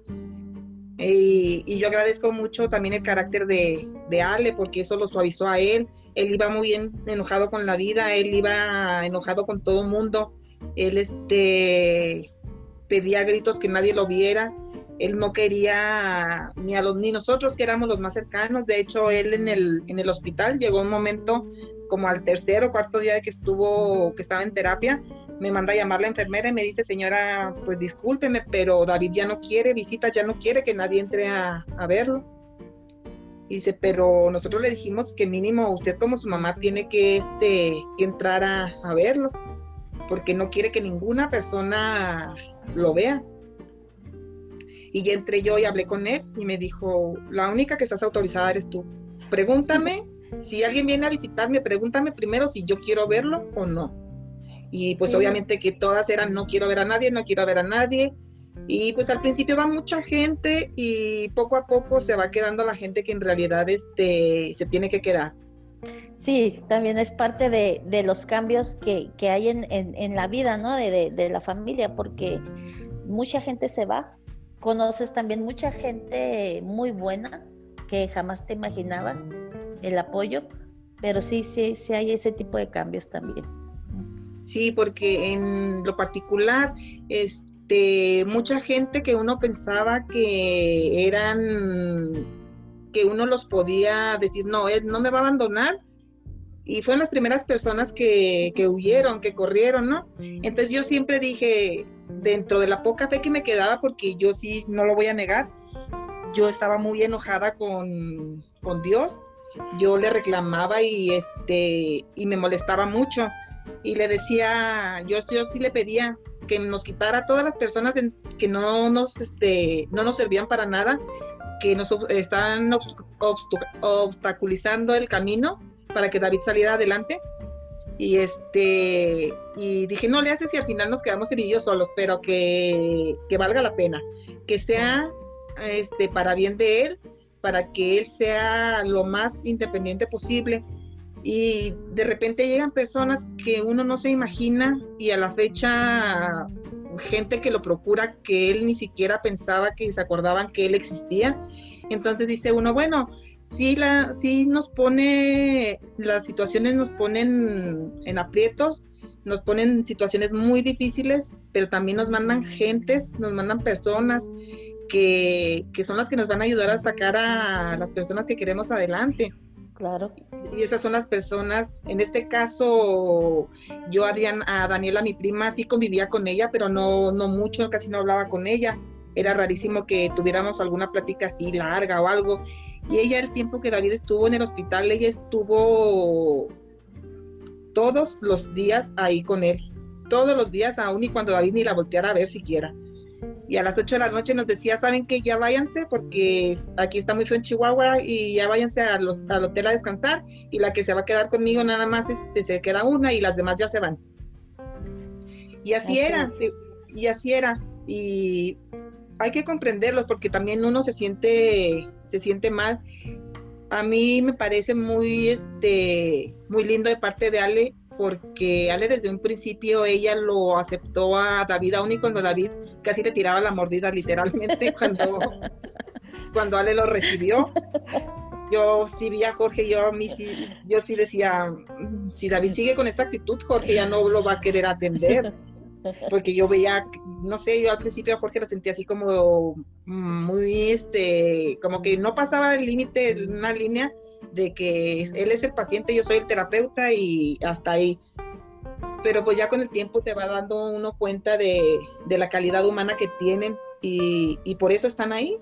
Y, yo agradezco mucho también el carácter de, de Ale porque eso lo suavizó a él. Él iba muy bien enojado con la vida, él iba enojado con todo el mundo. Él este pedía gritos que nadie lo viera. Él no quería ni a los ni nosotros que éramos los más cercanos. De hecho, él en el, en el hospital llegó un momento como al tercer o cuarto día de que estuvo, que estaba en terapia, me manda a llamar la enfermera y me dice, señora, pues discúlpeme, pero David ya no quiere visitas, ya no quiere que nadie entre a, a verlo. Dice, pero nosotros le dijimos que mínimo usted como su mamá tiene que, este, que entrar a, a verlo, porque no quiere que ninguna persona lo vea. Y ya entré yo y hablé con él y me dijo, la única que estás autorizada eres tú. Pregúntame, si alguien viene a visitarme, pregúntame primero si yo quiero verlo o no. Y pues sí. obviamente que todas eran, no quiero ver a nadie, no quiero ver a nadie. Y pues al principio va mucha gente y poco a poco se va quedando la gente que en realidad este, se tiene que quedar. Sí, también es parte de, de los cambios que, que hay en, en, en, la vida, ¿no? De, de, de, la familia, porque mucha gente se va. Conoces también mucha gente muy buena que jamás te imaginabas el apoyo, pero sí, sí, sí hay ese tipo de cambios también. Sí, porque en lo particular, este, mucha gente que uno pensaba que eran, que uno los podía decir, no, él no me va a abandonar, y fueron las primeras personas que, que, huyeron, que corrieron, ¿no? Entonces yo siempre dije, dentro de la poca fe que me quedaba, porque yo sí, no lo voy a negar, yo estaba muy enojada con, con Dios, yo le reclamaba y, este, y me molestaba mucho, y le decía, yo, yo sí le pedía que nos quitara a todas las personas que no nos, este, no nos servían para nada, que nos están obstaculizando el camino para que David saliera adelante. Y este, y dije, no le haces y al final nos quedamos yo solos, pero que, que valga la pena, que sea este, para bien de él, para que él sea lo más independiente posible. Y de repente llegan personas que uno no se imagina y a la fecha gente que lo procura que él ni siquiera pensaba que se acordaban que él existía. Entonces dice uno, bueno, sí, la, sí nos pone, las situaciones nos ponen en aprietos, nos ponen situaciones muy difíciles, pero también nos mandan gentes, nos mandan personas que, que son las que nos van a ayudar a sacar a las personas que queremos adelante. Claro. Y esas son las personas, en este caso, yo a, a Daniela, mi prima, sí convivía con ella, pero no, no mucho, casi no hablaba con ella era rarísimo que tuviéramos alguna plática así larga o algo. Y ella, el tiempo que David estuvo en el hospital, ella estuvo todos los días ahí con él. Todos los días, aún y cuando David ni la volteara a ver siquiera. Y a las 8 de la noche nos decía, ¿saben qué? Ya váyanse porque aquí está muy feo en Chihuahua y ya váyanse al, hotel a descansar. Y la que se va a quedar conmigo nada más este, se queda una y las demás ya se van. Y así era, y así era. Y hay que comprenderlos porque también uno se siente, se siente mal. A mí me parece muy, este, muy lindo de parte de Ale porque Ale desde un principio ella lo aceptó a David aún y cuando David casi le tiraba la mordida literalmente cuando, cuando Ale lo recibió. Yo sí vi a Jorge, yo, a mí, yo sí decía, si David sigue con esta actitud, Jorge ya no lo va a querer atender porque yo veía, no sé, yo al principio a Jorge lo sentía así como muy, este, como que no pasaba el límite, una línea de que él es el paciente, yo soy el terapeuta y hasta ahí. Pero pues ya con el tiempo te va dando uno cuenta de, la calidad humana que tienen y, por eso están ahí.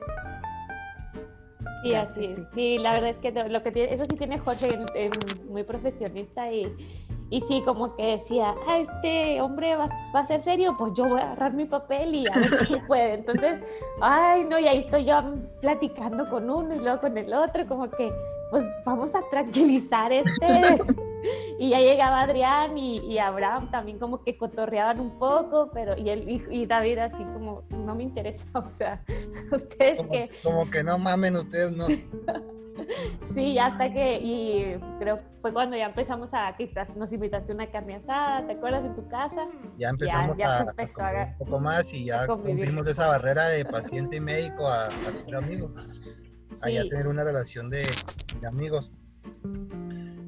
Sí, así Sí, la verdad es que lo que tiene, eso sí tiene Jorge, es muy profesionista y, y sí, como que decía, ah, este hombre va, a ser serio, pues yo voy a agarrar mi papel y a ver quién puede. Entonces, ay, no, y ahí estoy yo platicando con uno y luego con el otro, como que, pues vamos a tranquilizar este. y ya llegaba Adrián y, Abraham también como que cotorreaban un poco, pero y, él, y, David así como, no me interesa, o sea, ustedes que... Como que no mamen, ustedes no... Sí, hasta que, y creo fue cuando ya empezamos a, que nos invitaste a una carne asada, ¿te acuerdas en tu casa? Ya empezamos a, un poco más y ya cumplimos esa barrera de paciente y médico a, tener amigos, a ya tener una relación de, amigos.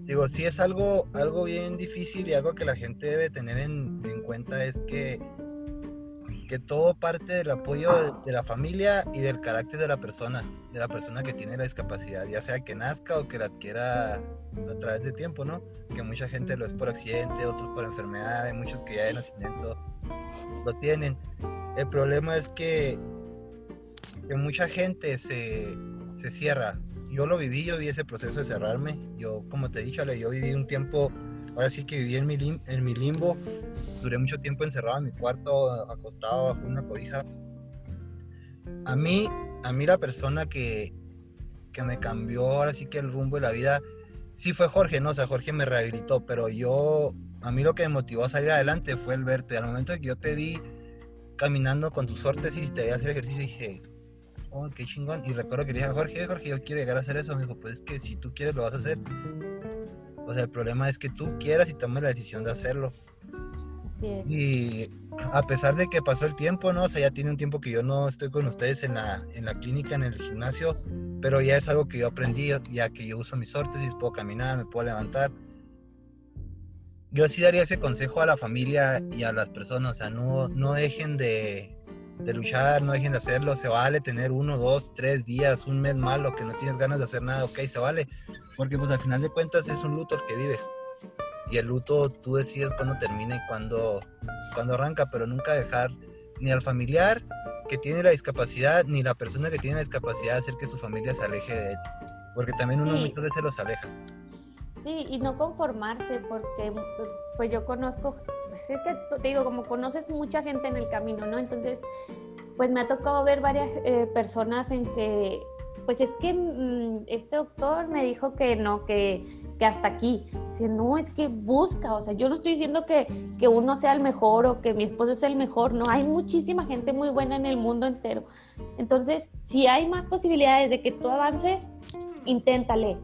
Digo, sí es algo, algo bien difícil y algo que la gente debe tener en, en cuenta es que que todo parte del apoyo de, la familia y del carácter de la persona, de la persona que tiene la discapacidad, ya sea que nazca o que la adquiera a través del tiempo, ¿no? Que mucha gente lo es por accidente, otros por enfermedad, hay muchos que ya de nacimiento lo tienen. El problema es que, que mucha gente se, se cierra. Yo lo viví, yo vi ese proceso de cerrarme. Yo, como te he dicho, yo viví un tiempo ahora sí que viví en mi, en mi limbo. Duré mucho tiempo encerrado en mi cuarto, acostado bajo una cobija. A mí, a mí la persona que, que me cambió ahora sí que el rumbo de la vida, sí fue Jorge, ¿no? O sea, Jorge me rehabilitó, pero yo, a mí lo que me motivó a salir adelante fue el verte. Al momento que yo te vi caminando con tus órtesis, te veía hacer ejercicio, dije, oh, qué chingón. Y recuerdo que le dije a Jorge, Jorge, yo quiero llegar a hacer eso. Me dijo, pues es que si tú quieres lo vas a hacer. O sea, el problema es que tú quieras y tomes la decisión de hacerlo. Y a pesar de que pasó el tiempo, ¿no? O sea, ya tiene un tiempo que yo no estoy con ustedes en la, en la clínica, en el gimnasio, pero ya es algo que yo aprendí, ya que yo uso mis órtesis, puedo caminar, me puedo levantar. yo sí daría ese consejo a la familia y a las personas, o sea, no, no dejen de, de luchar, no dejen de hacerlo, se vale tener uno, dos, tres días, un mes malo, que no tienes ganas de hacer nada, ok, se vale, porque pues al final de cuentas es un luto el que vives. Y el luto tú decides cuándo termina y cuándo, cuándo arranca, pero nunca dejar ni al familiar que tiene la discapacidad, ni la persona que tiene la discapacidad hacer que su familia se aleje de él, porque también uno muchas veces los aleja. Sí, y no conformarse, porque pues yo conozco, pues es que te digo, como conoces mucha gente en el camino, ¿no? Entonces, pues me ha tocado ver varias eh, personas en que, pues es que mm, este doctor me dijo que no, que, que hasta aquí. Dice, no, es que busca, o sea, yo no estoy diciendo que, que uno sea el mejor o que mi esposo sea el mejor, no, hay muchísima gente muy buena en el mundo entero. Entonces, si hay más posibilidades de que tú avances, inténtale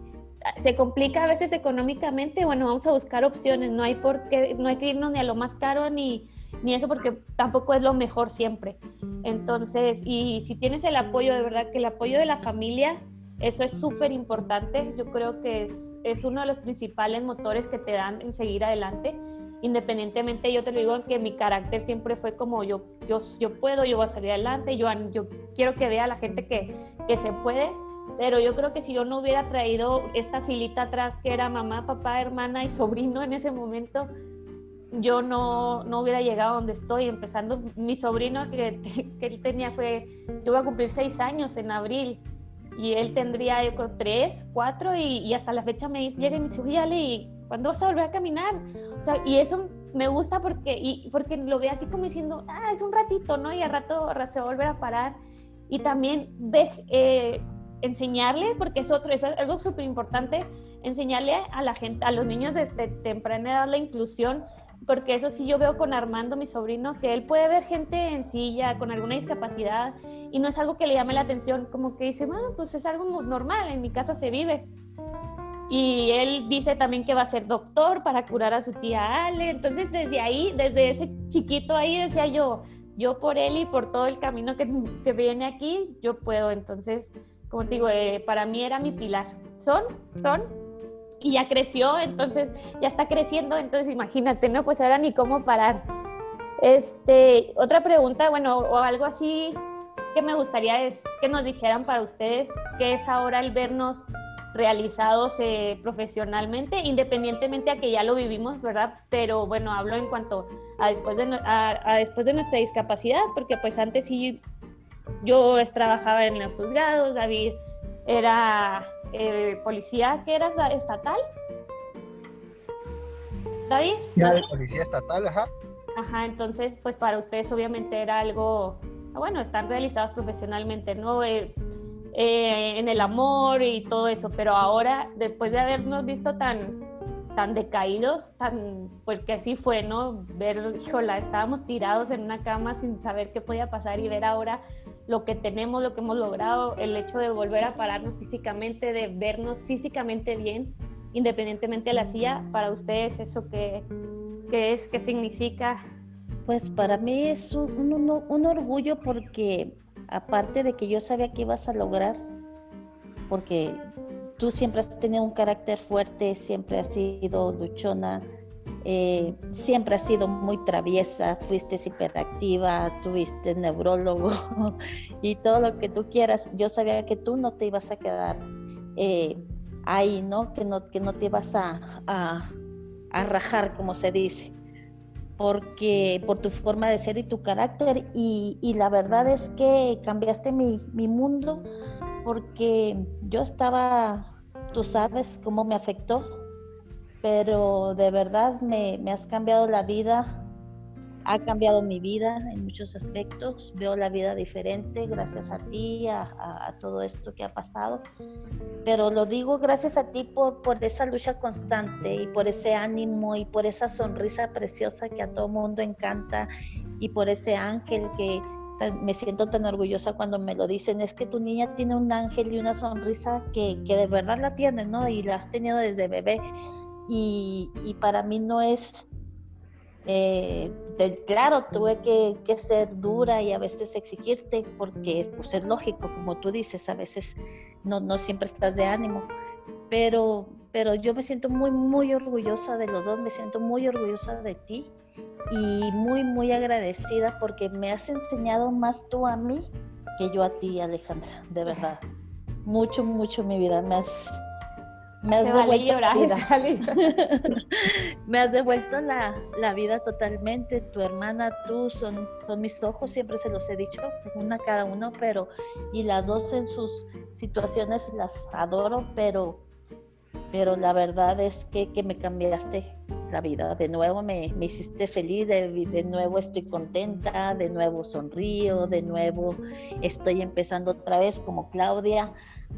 se complica a veces económicamente, bueno, vamos a buscar opciones, no hay por qué, no hay que irnos ni a lo más caro ni, ni eso porque tampoco es lo mejor siempre. Entonces, y si tienes el apoyo, de verdad que el apoyo de la familia, eso es súper importante, yo creo que es, es uno de los principales motores que te dan en seguir adelante independientemente yo te lo digo que mi carácter siempre fue como yo yo yo puedo yo voy a salir adelante yo yo quiero que vea a la gente que, que se puede pero yo creo que si yo no hubiera traído esta filita atrás que era mamá, papá, hermana y sobrino en ese momento, yo no, no hubiera llegado donde estoy. Empezando, mi sobrino que, que él tenía fue, yo voy a cumplir seis años en abril y él tendría yo creo tres, cuatro y, y hasta la fecha me dice, llega y me dice, Ale, ¿cuándo vas a volver a caminar? O sea, y eso me gusta porque, y, porque lo ve así como diciendo, ah, es un ratito, ¿no? Y al rato se va a volver a parar. Y también ve... Eh, enseñarles, porque es otro, es algo súper importante, enseñarle a la gente, a los niños desde temprana edad la inclusión, porque eso sí yo veo con Armando, mi sobrino, que él puede ver gente en silla con alguna discapacidad y no es algo que le llame la atención, como que dice, bueno, pues es algo normal, en mi casa se vive. Y él dice también que va a ser doctor para curar a su tía Ale. Entonces, desde ahí, desde ese chiquito ahí, decía yo, yo por él y por todo el camino que, que viene aquí, yo puedo. Entonces, como te digo, eh, para mí era mi pilar. Son, son, y ya creció, entonces ya está creciendo, entonces imagínate, ¿no? Pues ahora ni cómo parar. Este, otra pregunta, bueno, o algo así que me gustaría es que nos dijeran para ustedes qué es ahora el vernos realizados eh, profesionalmente, independientemente a que ya lo vivimos, ¿verdad? Pero bueno, hablo en cuanto a después de, a después de nuestra discapacidad, porque pues antes sí yo trabajaba en los juzgados, David era eh, policía, ¿qué eras? ¿Estatal? ¿David? Ya, policía estatal, ajá. Ajá, entonces, pues para ustedes obviamente era algo, bueno, están realizados profesionalmente, ¿no? Eh, eh, en el amor y todo eso, pero ahora, después de habernos visto tan, tan decaídos, tan, pues que así fue, ¿no? Ver, híjola, estábamos tirados en una cama sin saber qué podía pasar y ver ahora lo que tenemos, lo que hemos logrado, el hecho de volver a pararnos físicamente, de vernos físicamente bien, independientemente de la silla, para ustedes eso qué, es, qué significa. Pues para mí es un, un, orgullo porque aparte de que yo sabía que ibas a lograr, porque tú siempre has tenido un carácter fuerte, siempre has sido luchona, eh, siempre has sido muy traviesa, fuiste hiperactiva, tuviste neurólogo y todo lo que tú quieras. Yo sabía que tú no te ibas a quedar eh, ahí, ¿no? Que, ¿no? que no te ibas a, a, rajar, como se dice, porque por tu forma de ser y tu carácter. Y, y la verdad es que cambiaste mi, mi mundo porque yo estaba, tú sabes cómo me afectó pero de verdad me, has cambiado la vida, ha cambiado mi vida en muchos aspectos, veo la vida diferente gracias a ti, a, todo esto que ha pasado, pero lo digo gracias a ti por, por esa lucha constante y por ese ánimo y por esa sonrisa preciosa que a todo mundo encanta y por ese ángel que me siento tan orgullosa cuando me lo dicen, es que tu niña tiene un ángel y una sonrisa que, que de verdad la tiene, ¿no? Y la has tenido desde bebé y, para mí no es, eh, claro, tuve que, ser dura y a veces exigirte porque pues es lógico, como tú dices, a veces no, no siempre estás de ánimo, pero, pero yo me siento muy, muy orgullosa de los dos, me siento muy orgullosa de ti y muy, muy agradecida porque me has enseñado más tú a mí que yo a ti, Alejandra, de verdad. Mucho, mucho mi vida. Me has, me has devuelto la vida. me has devuelto la, la, vida totalmente. Tu hermana, tú son, son mis ojos, siempre se los he dicho, una cada uno, pero y las dos en sus situaciones las adoro, pero pero la verdad es que, que me cambiaste la vida. De nuevo me, me hiciste feliz, de, de, nuevo estoy contenta, de nuevo sonrío, de nuevo estoy empezando otra vez como Claudia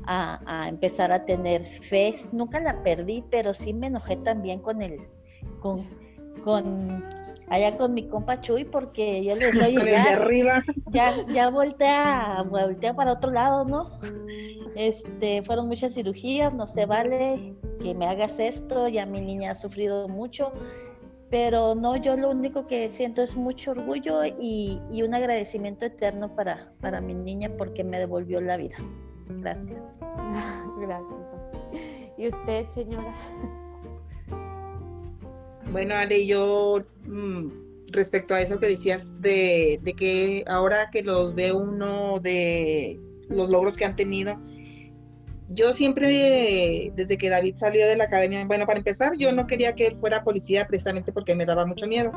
a, a empezar a tener fe. Nunca la perdí, pero sí me enojé también con el, con, con allá con mi compa Chuy porque yo le decía, oye, ya, arriba. ya, ya voltea, voltea para otro lado, ¿no? Este, fueron muchas cirugías, no se vale que me hagas esto, ya mi niña ha sufrido mucho, pero no, yo lo único que siento es mucho orgullo y, y un agradecimiento eterno para, para mi niña porque me devolvió la vida. Gracias. Gracias. ¿Y usted, señora? Bueno, Ale, yo mm, respecto a eso que decías de, de, que ahora que los ve uno de los logros que han tenido, yo siempre, desde que David salió de la academia, bueno, para empezar, yo no quería que él fuera policía precisamente porque me daba mucho miedo.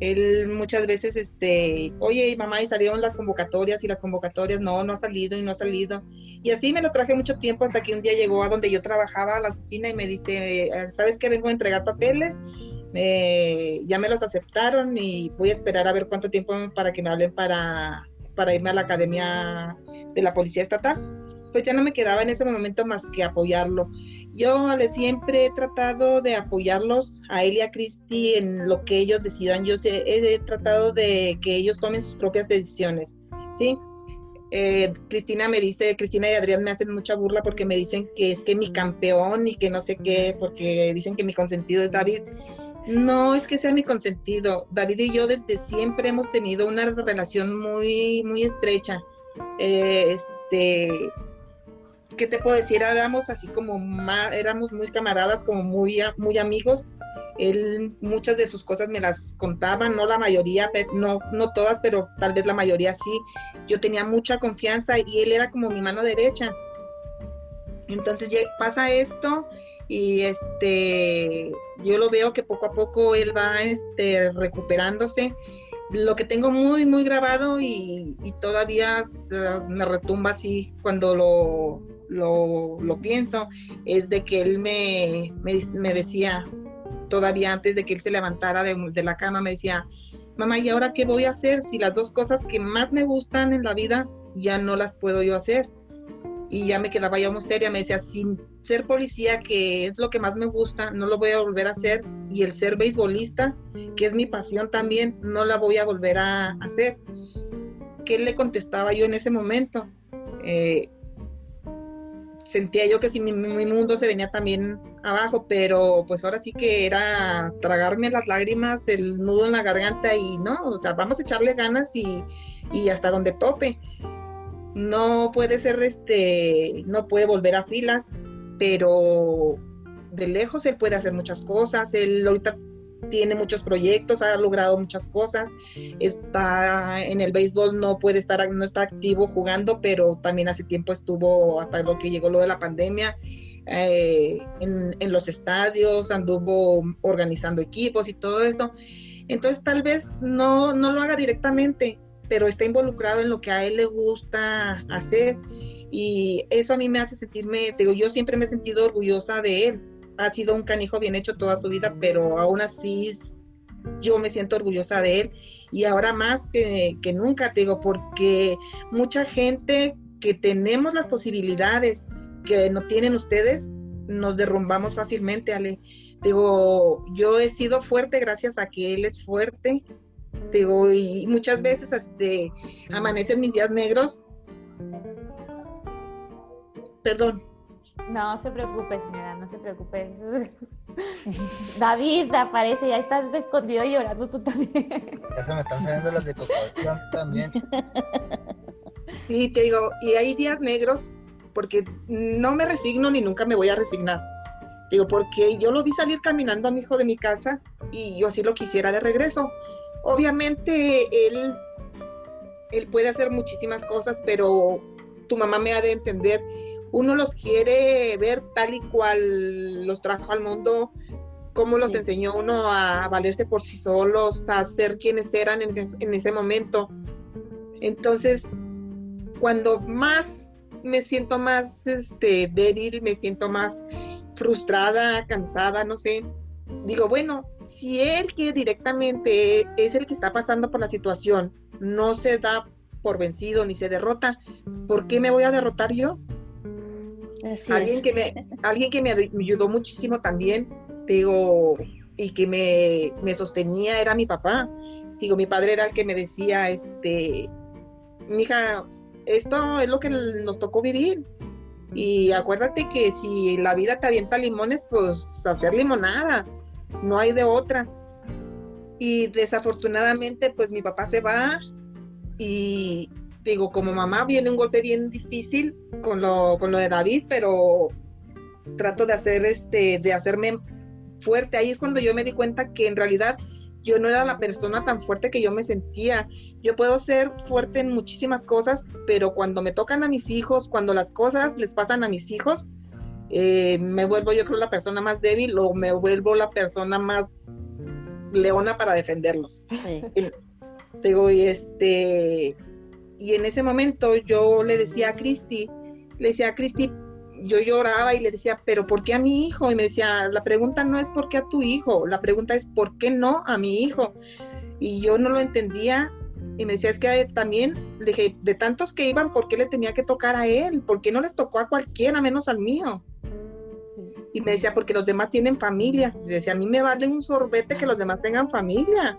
Él muchas veces, este, oye, mamá, y salieron las convocatorias y las convocatorias, no, no ha salido y no ha salido. Y así me lo traje mucho tiempo hasta que un día llegó a donde yo trabajaba, a la oficina, y me dice, ¿sabes qué? Vengo a entregar papeles, ya me los aceptaron y voy a esperar a ver cuánto tiempo para que me hablen para, para irme a la academia de la Policía Estatal pues ya no me quedaba en ese momento más que apoyarlo. Yo le siempre he tratado de apoyarlos a él y a Cristi en lo que ellos decidan. Yo he, tratado de que ellos tomen sus propias decisiones, ¿sí? Eh, Cristina me dice, Cristina y Adrián me hacen mucha burla porque me dicen que es que mi campeón y que no sé qué, porque dicen que mi consentido es David. No es que sea mi consentido. David y yo desde siempre hemos tenido una relación muy, muy estrecha. Eh, este, ¿qué te puedo decir? Éramos así como, más, éramos muy camaradas, como muy, muy amigos. Él muchas de sus cosas me las contaba, no la mayoría, no, no todas, pero tal vez la mayoría sí. Yo tenía mucha confianza y él era como mi mano derecha. Entonces pasa esto y este yo lo veo que poco a poco él va este, recuperándose lo que tengo muy, muy grabado y, todavía me retumba así cuando lo, lo, pienso, es de que él me, me, decía, todavía antes de que él se levantara de, de, la cama, me decía, mamá, ¿y ahora qué voy a hacer si las dos cosas que más me gustan en la vida ya no las puedo yo hacer? Y ya me quedaba ya muy seria, me decía, sin ser policía, que es lo que más me gusta, no lo voy a volver a hacer, y el ser beisbolista, que es mi pasión también, no la voy a volver a hacer. ¿Qué le contestaba yo en ese momento? Eh, sentía yo que si mi, mundo se venía también abajo, pero pues ahora sí que era tragarme las lágrimas, el nudo en la garganta y no, o sea, vamos a echarle ganas y, y hasta donde tope. No puede ser este, no puede volver a filas, pero de lejos él puede hacer muchas cosas, él ahorita tiene muchos proyectos, ha logrado muchas cosas, está en el béisbol, no puede estar, no está activo jugando, pero también hace tiempo estuvo hasta lo que llegó lo de la pandemia. Eh, en, los estadios, anduvo organizando equipos y todo eso. Entonces tal vez no, no lo haga directamente, pero está involucrado en lo que a él le gusta hacer y eso a mí me hace sentirme, digo, yo siempre me he sentido orgullosa de él, ha sido un canijo bien hecho toda su vida, pero aún así yo me siento orgullosa de él y ahora más que, nunca, te digo, porque mucha gente que tenemos las posibilidades que no tienen ustedes, nos derrumbamos fácilmente, Ale. Digo, yo he sido fuerte gracias a que él es fuerte. Digo, y muchas veces este, amanecen mis días negros. Perdón, no se preocupe, señora, no se preocupe. David aparece, ya estás escondido llorando tú también. Ya se me están saliendo las de cocodrilo también. Sí, te digo, y hay días negros porque no me resigno ni nunca me voy a resignar. Digo, porque yo lo vi salir caminando a mi hijo de mi casa y yo así lo quisiera de regreso. Obviamente él, él puede hacer muchísimas cosas, pero tu mamá me ha de entender. Uno los quiere ver tal y cual los trajo al mundo, cómo los enseñó uno a valerse por sí solos, a ser quienes eran en, en ese momento. Entonces, cuando más me siento más este, débil, me siento más frustrada, cansada, no sé, digo, bueno, si él que directamente es el que está pasando por la situación, no se da por vencido ni se derrota, ¿por qué me voy a derrotar yo? Alguien, que me, alguien que me ayudó muchísimo también, digo, y que me, me sostenía era mi papá. Digo, mi padre era el que me decía, este, mija, esto es lo que nos tocó vivir. Y acuérdate que si la vida te avienta limones, pues hacer limonada, no hay de otra. Y desafortunadamente, pues mi papá se va y digo, como mamá viene un golpe bien difícil con lo, con lo de David, pero trato de hacer este, de hacerme fuerte. Ahí es cuando yo me di cuenta que en realidad yo no era la persona tan fuerte que yo me sentía. Yo puedo ser fuerte en muchísimas cosas, pero cuando me tocan a mis hijos, cuando las cosas les pasan a mis hijos, eh, me vuelvo yo creo la persona más débil o me vuelvo la persona más leona para defenderlos. Digo, y este, y en ese momento yo le decía a Cristi, le decía a Cristi, yo lloraba y le decía, pero ¿por qué a mi hijo? Y me decía, la pregunta no es por qué a tu hijo, la pregunta es ¿por qué no a mi hijo? Y yo no lo entendía y me decía, es que también, le dije, de tantos que iban, ¿por qué le tenía que tocar a él? ¿Por qué no les tocó a cualquiera menos al mío? Y me decía, porque los demás tienen familia. Y decía, a mí me vale un sorbete que los demás tengan familia.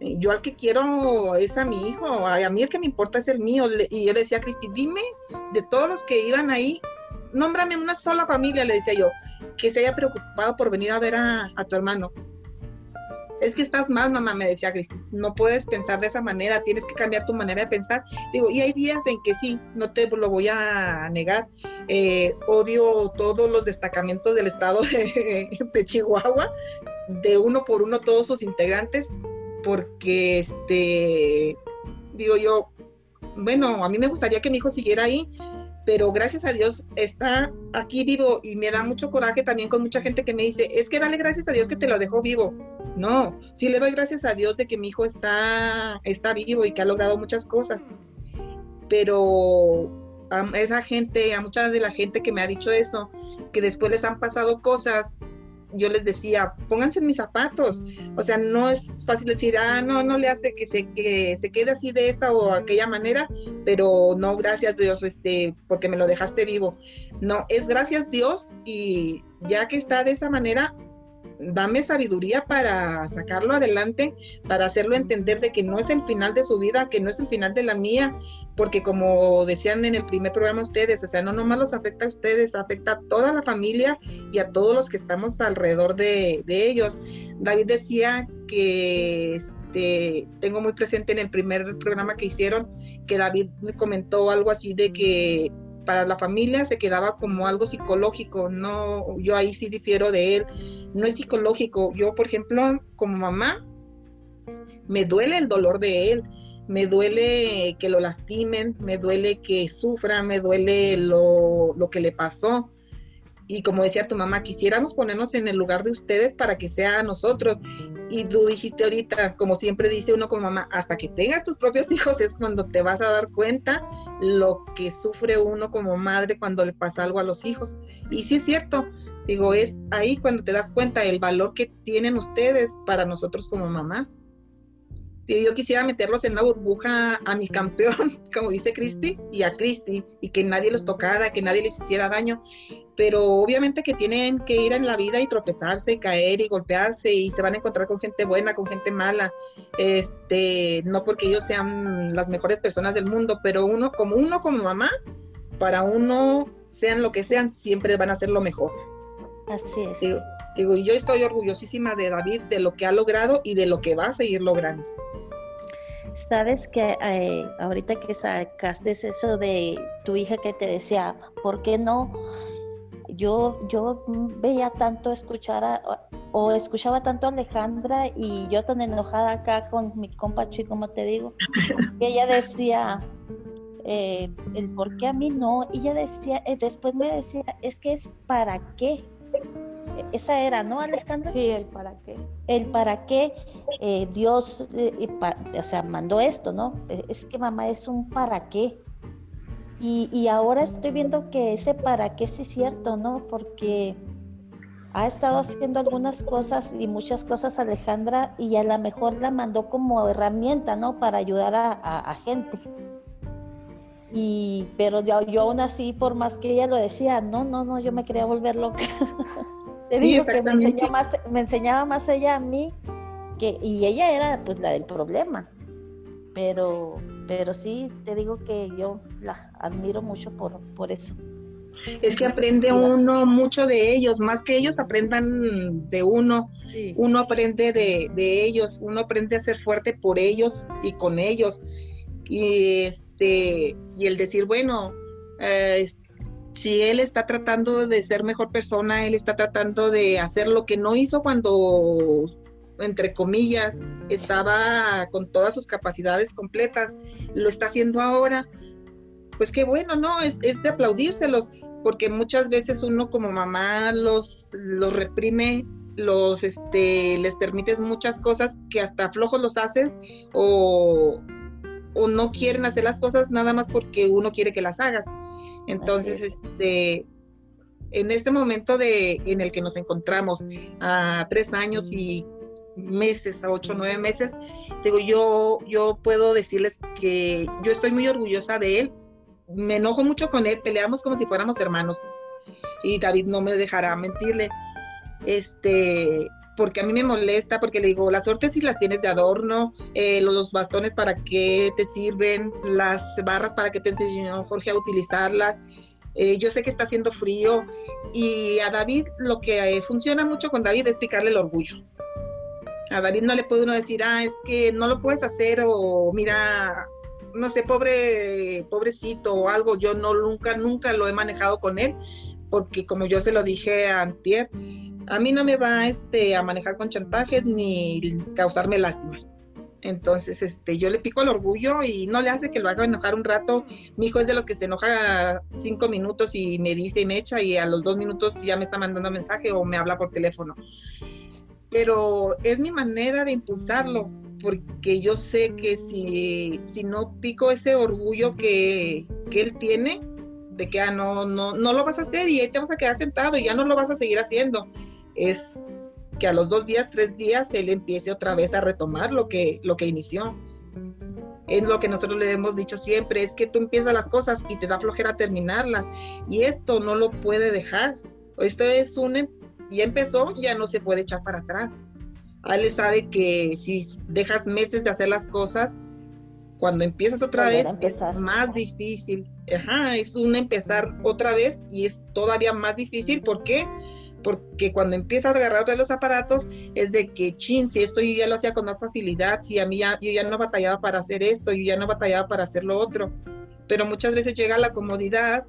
Yo al que quiero es a mi hijo, a, mí el que me importa es el mío. Y yo le decía a Cristi, dime de todos los que iban ahí, nómbrame una sola familia, le decía yo, que se haya preocupado por venir a ver a, tu hermano. Es que estás mal, mamá, me decía Cristi. No puedes pensar de esa manera, tienes que cambiar tu manera de pensar. Digo, y hay días en que sí, no te lo voy a negar. Eh, odio todos los destacamentos del estado de, Chihuahua, de uno por uno todos sus integrantes, porque este, digo yo, bueno, a mí me gustaría que mi hijo siguiera ahí, pero gracias a Dios está aquí vivo y me da mucho coraje también con mucha gente que me dice, es que dale gracias a Dios que te lo dejó vivo. No, sí le doy gracias a Dios de que mi hijo está, está vivo y que ha logrado muchas cosas. Pero a esa gente, a mucha de la gente que me ha dicho eso, que después les han pasado cosas yo les decía, pónganse en mis zapatos. O sea, no es fácil decir, ah, no, no le hace que se, que se quede así de esta o aquella manera, pero no, gracias Dios, este, porque me lo dejaste vivo. No, es gracias Dios y ya que está de esa manera, dame sabiduría para sacarlo adelante, para hacerlo entender de que no es el final de su vida, que no es el final de la mía, porque como decían en el primer programa ustedes, o sea, no nomás los afecta a ustedes, afecta a toda la familia y a todos los que estamos alrededor de, de ellos. David decía que este, tengo muy presente en el primer programa que hicieron, que David me comentó algo así de que para la familia se quedaba como algo psicológico, no, yo ahí sí difiero de él, no es psicológico, yo por ejemplo como mamá me duele el dolor de él, me duele que lo lastimen, me duele que sufra, me duele lo, lo que le pasó, y como decía tu mamá, quisiéramos ponernos en el lugar de ustedes para que sea nosotros. Y tú dijiste ahorita, como siempre dice uno como mamá, hasta que tengas tus propios hijos es cuando te vas a dar cuenta lo que sufre uno como madre cuando le pasa algo a los hijos. Y sí es cierto, digo, es ahí cuando te das cuenta el valor que tienen ustedes para nosotros como mamás yo quisiera meterlos en la burbuja a mi campeón, como dice Cristi, y a Cristi, y que nadie los tocara, que nadie les hiciera daño. Pero obviamente que tienen que ir en la vida y tropezarse, y caer y golpearse, y se van a encontrar con gente buena, con gente mala. Este, no porque ellos sean las mejores personas del mundo, pero uno, como uno como mamá, para uno, sean lo que sean, siempre van a ser lo mejor. Así es. Digo, y yo estoy orgullosísima de David, de lo que ha logrado y de lo que va a seguir logrando. Sabes que eh, ahorita que sacaste eso de tu hija que te decía, ¿por qué no? yo, yo veía tanto escuchar o escuchaba tanto a Alejandra y yo tan enojada acá con mi compa Chuy, como te digo, que ella decía, eh, el por qué a mí no, y ella decía, eh, después me decía, es que es para qué. Esa era, ¿no, Alejandra? Sí, el para qué. El para qué eh, Dios, o sea, mandó esto, ¿no? Es que mamá es un para qué. Y, ahora estoy viendo que ese para qué sí es cierto, ¿no? Porque ha estado haciendo algunas cosas y muchas cosas Alejandra y a lo mejor la mandó como herramienta, ¿no? Para ayudar a, gente. Y, pero yo, yo, aún así, por más que ella lo decía, no, no, no, yo me quería volver loca. Te digo que me, más, me enseñaba más ella a mí, que, y ella era pues la del problema. Pero pero sí te digo que yo la admiro mucho por, por eso. Es que aprende uno mucho de ellos, más que ellos aprendan de uno, uno aprende de, ellos, uno aprende a ser fuerte por ellos y con ellos. Y este, y el decir, bueno, eh, si él está tratando de ser mejor persona, él está tratando de hacer lo que no hizo cuando entre comillas, estaba con todas sus capacidades completas, lo está haciendo ahora, pues qué bueno, ¿no? Es, de aplaudírselos, porque muchas veces uno como mamá los, los reprime, los, este, les permites muchas cosas que hasta flojos los haces o, o no quieren hacer las cosas nada más porque uno quiere que las hagas. Entonces, este, en este momento de, en el que nos encontramos a tres años y meses, a ocho nueve meses, digo, yo, yo puedo decirles que yo estoy muy orgullosa de él, me enojo mucho con él, peleamos como si fuéramos hermanos. Y David no me dejará mentirle, este, porque a mí me molesta, porque le digo, las si las tienes de adorno, eh, los bastones para qué te sirven, las barras para qué te enseñó Jorge a utilizarlas. Eh, yo sé que está haciendo frío y a David lo que funciona mucho con David es picarle el orgullo. A David no le puede uno decir, ah, es que no lo puedes hacer o mira, no sé, pobre, pobrecito o algo. Yo no, nunca, nunca lo he manejado con él porque como yo se lo dije a Antier, a mí no me va este, a manejar con chantajes ni causarme lástima. Entonces, este, yo le pico el orgullo y no le hace que lo haga enojar un rato. Mi hijo es de los que se enoja cinco minutos y me dice y me echa y a los dos minutos ya me está mandando mensaje o me habla por teléfono pero es mi manera de impulsarlo, porque yo sé que si, si no pico ese orgullo que, que él tiene, de que ah, no, no, no lo vas a hacer y ahí te vas a quedar sentado y ya no lo vas a seguir haciendo, es que a los dos días, tres días, él empiece otra vez a retomar lo que, lo que inició. Es lo que nosotros le hemos dicho siempre, es que tú empiezas las cosas y te da flojera terminarlas. Y esto no lo puede dejar. Esto es un, y empezó, ya no se puede echar para atrás. A él sabe que si dejas meses de hacer las cosas, cuando empiezas otra vez es más difícil. Ajá, es un empezar otra vez y es todavía más difícil. ¿Por qué? Porque cuando empiezas a agarrar de los aparatos es de que, chin, si esto yo ya lo hacía con más facilidad, si a mí ya, yo ya no batallaba para hacer esto, yo ya no batallaba para hacer lo otro. Pero muchas veces llega la comodidad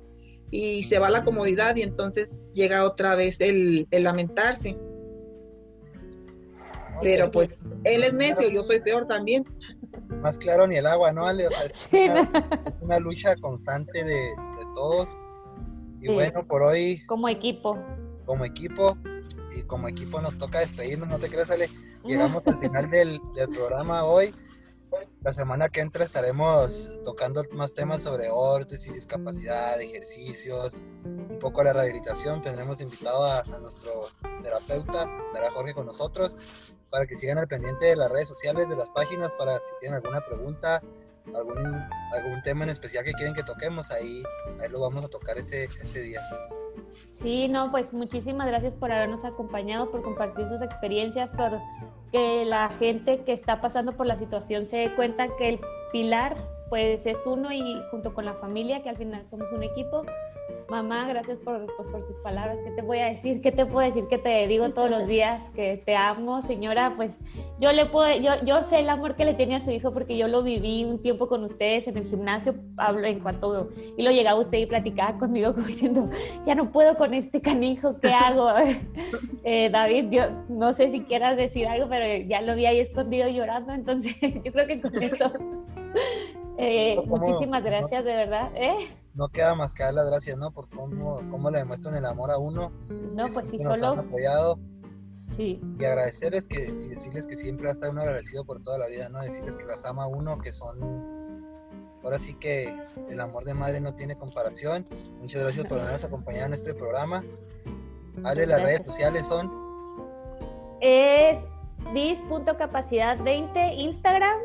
y se va la comodidad y entonces llega otra vez el, lamentarse. Pero pues él es necio, yo soy peor también. Más claro ni el agua, ¿no, Ale? es, una, lucha constante de, todos. Y bueno, por hoy... Como equipo. Como equipo. Y como equipo nos toca despedirnos, ¿no te creas, Ale? Llegamos al final del, del programa hoy. La semana que entra estaremos tocando más temas sobre órtesis, discapacidad, ejercicios, un poco la rehabilitación. Tendremos invitado a, nuestro terapeuta, estará Jorge con nosotros, para que sigan al pendiente de las redes sociales, de las páginas, para si tienen alguna pregunta, algún, algún tema en especial que quieren que toquemos, ahí, ahí lo vamos a tocar ese, ese día. Sí, no, pues muchísimas gracias por habernos acompañado, por compartir sus experiencias, por que la gente que está pasando por la situación se dé cuenta que el pilar pues es uno y junto con la familia, que al final somos un equipo, Mamá, gracias por, pues, por tus palabras. ¿Qué te voy a decir? ¿Qué te puedo decir que te digo todos los días? Que te amo, señora. Pues yo le puedo, yo, yo sé el amor que le tenía a su hijo porque yo lo viví un tiempo con ustedes en el gimnasio. Hablo en cuanto y lo llegaba usted y platicaba conmigo como diciendo, ya no puedo con este canijo, ¿qué hago? eh, David, yo no sé si quieras decir algo, pero ya lo vi ahí escondido llorando, entonces yo creo que con eso. Eh, muchísimas gracias, de verdad. ¿eh? No queda más que dar las gracias, ¿no? Por cómo, cómo le demuestran el amor a uno. No, pues sí, solo. han apoyado. Sí. Y agradecerles que, y decirles que siempre va a estar uno agradecido por toda la vida, ¿no? Decirles que las ama uno, que son. Ahora sí que el amor de madre no tiene comparación. Muchas gracias por habernos acompañado en este programa. Ale, las redes sociales son. Es dis.capacidad20 Instagram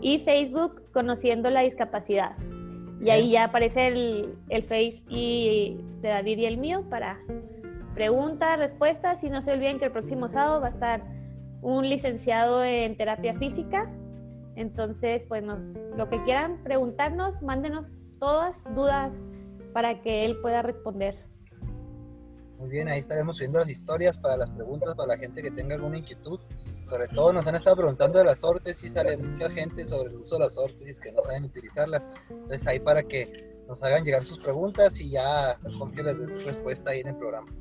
y Facebook Conociendo la Discapacidad. Y ahí ya aparece el, el Face y de David y el mío para preguntas, respuestas. Y no se olviden que el próximo sábado va a estar un licenciado en terapia física. Entonces, pues lo que quieran preguntarnos, mándenos todas dudas para que él pueda responder. Muy bien, ahí estaremos subiendo las historias para las preguntas, para la gente que tenga alguna inquietud. Sobre todo nos han estado preguntando de las órtesis, sale mucha gente sobre el uso de las órtesis que no saben utilizarlas. Entonces ahí para que nos hagan llegar sus preguntas y ya con que les dé su respuesta ahí en el programa.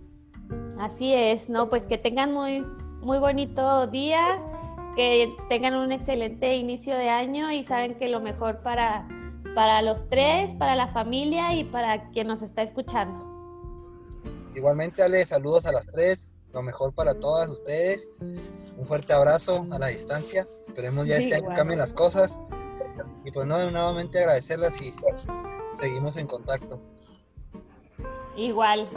Así es, ¿no? Pues que tengan muy, muy bonito día, que tengan un excelente inicio de año y saben que lo mejor para, para los tres, para la familia y para quien nos está escuchando. Igualmente, Ale, saludos a las tres lo mejor para todas ustedes. Un fuerte abrazo a la distancia. Esperemos ya este año cambien las cosas. Y pues no, nuevamente agradecerlas y seguimos en contacto. Igual.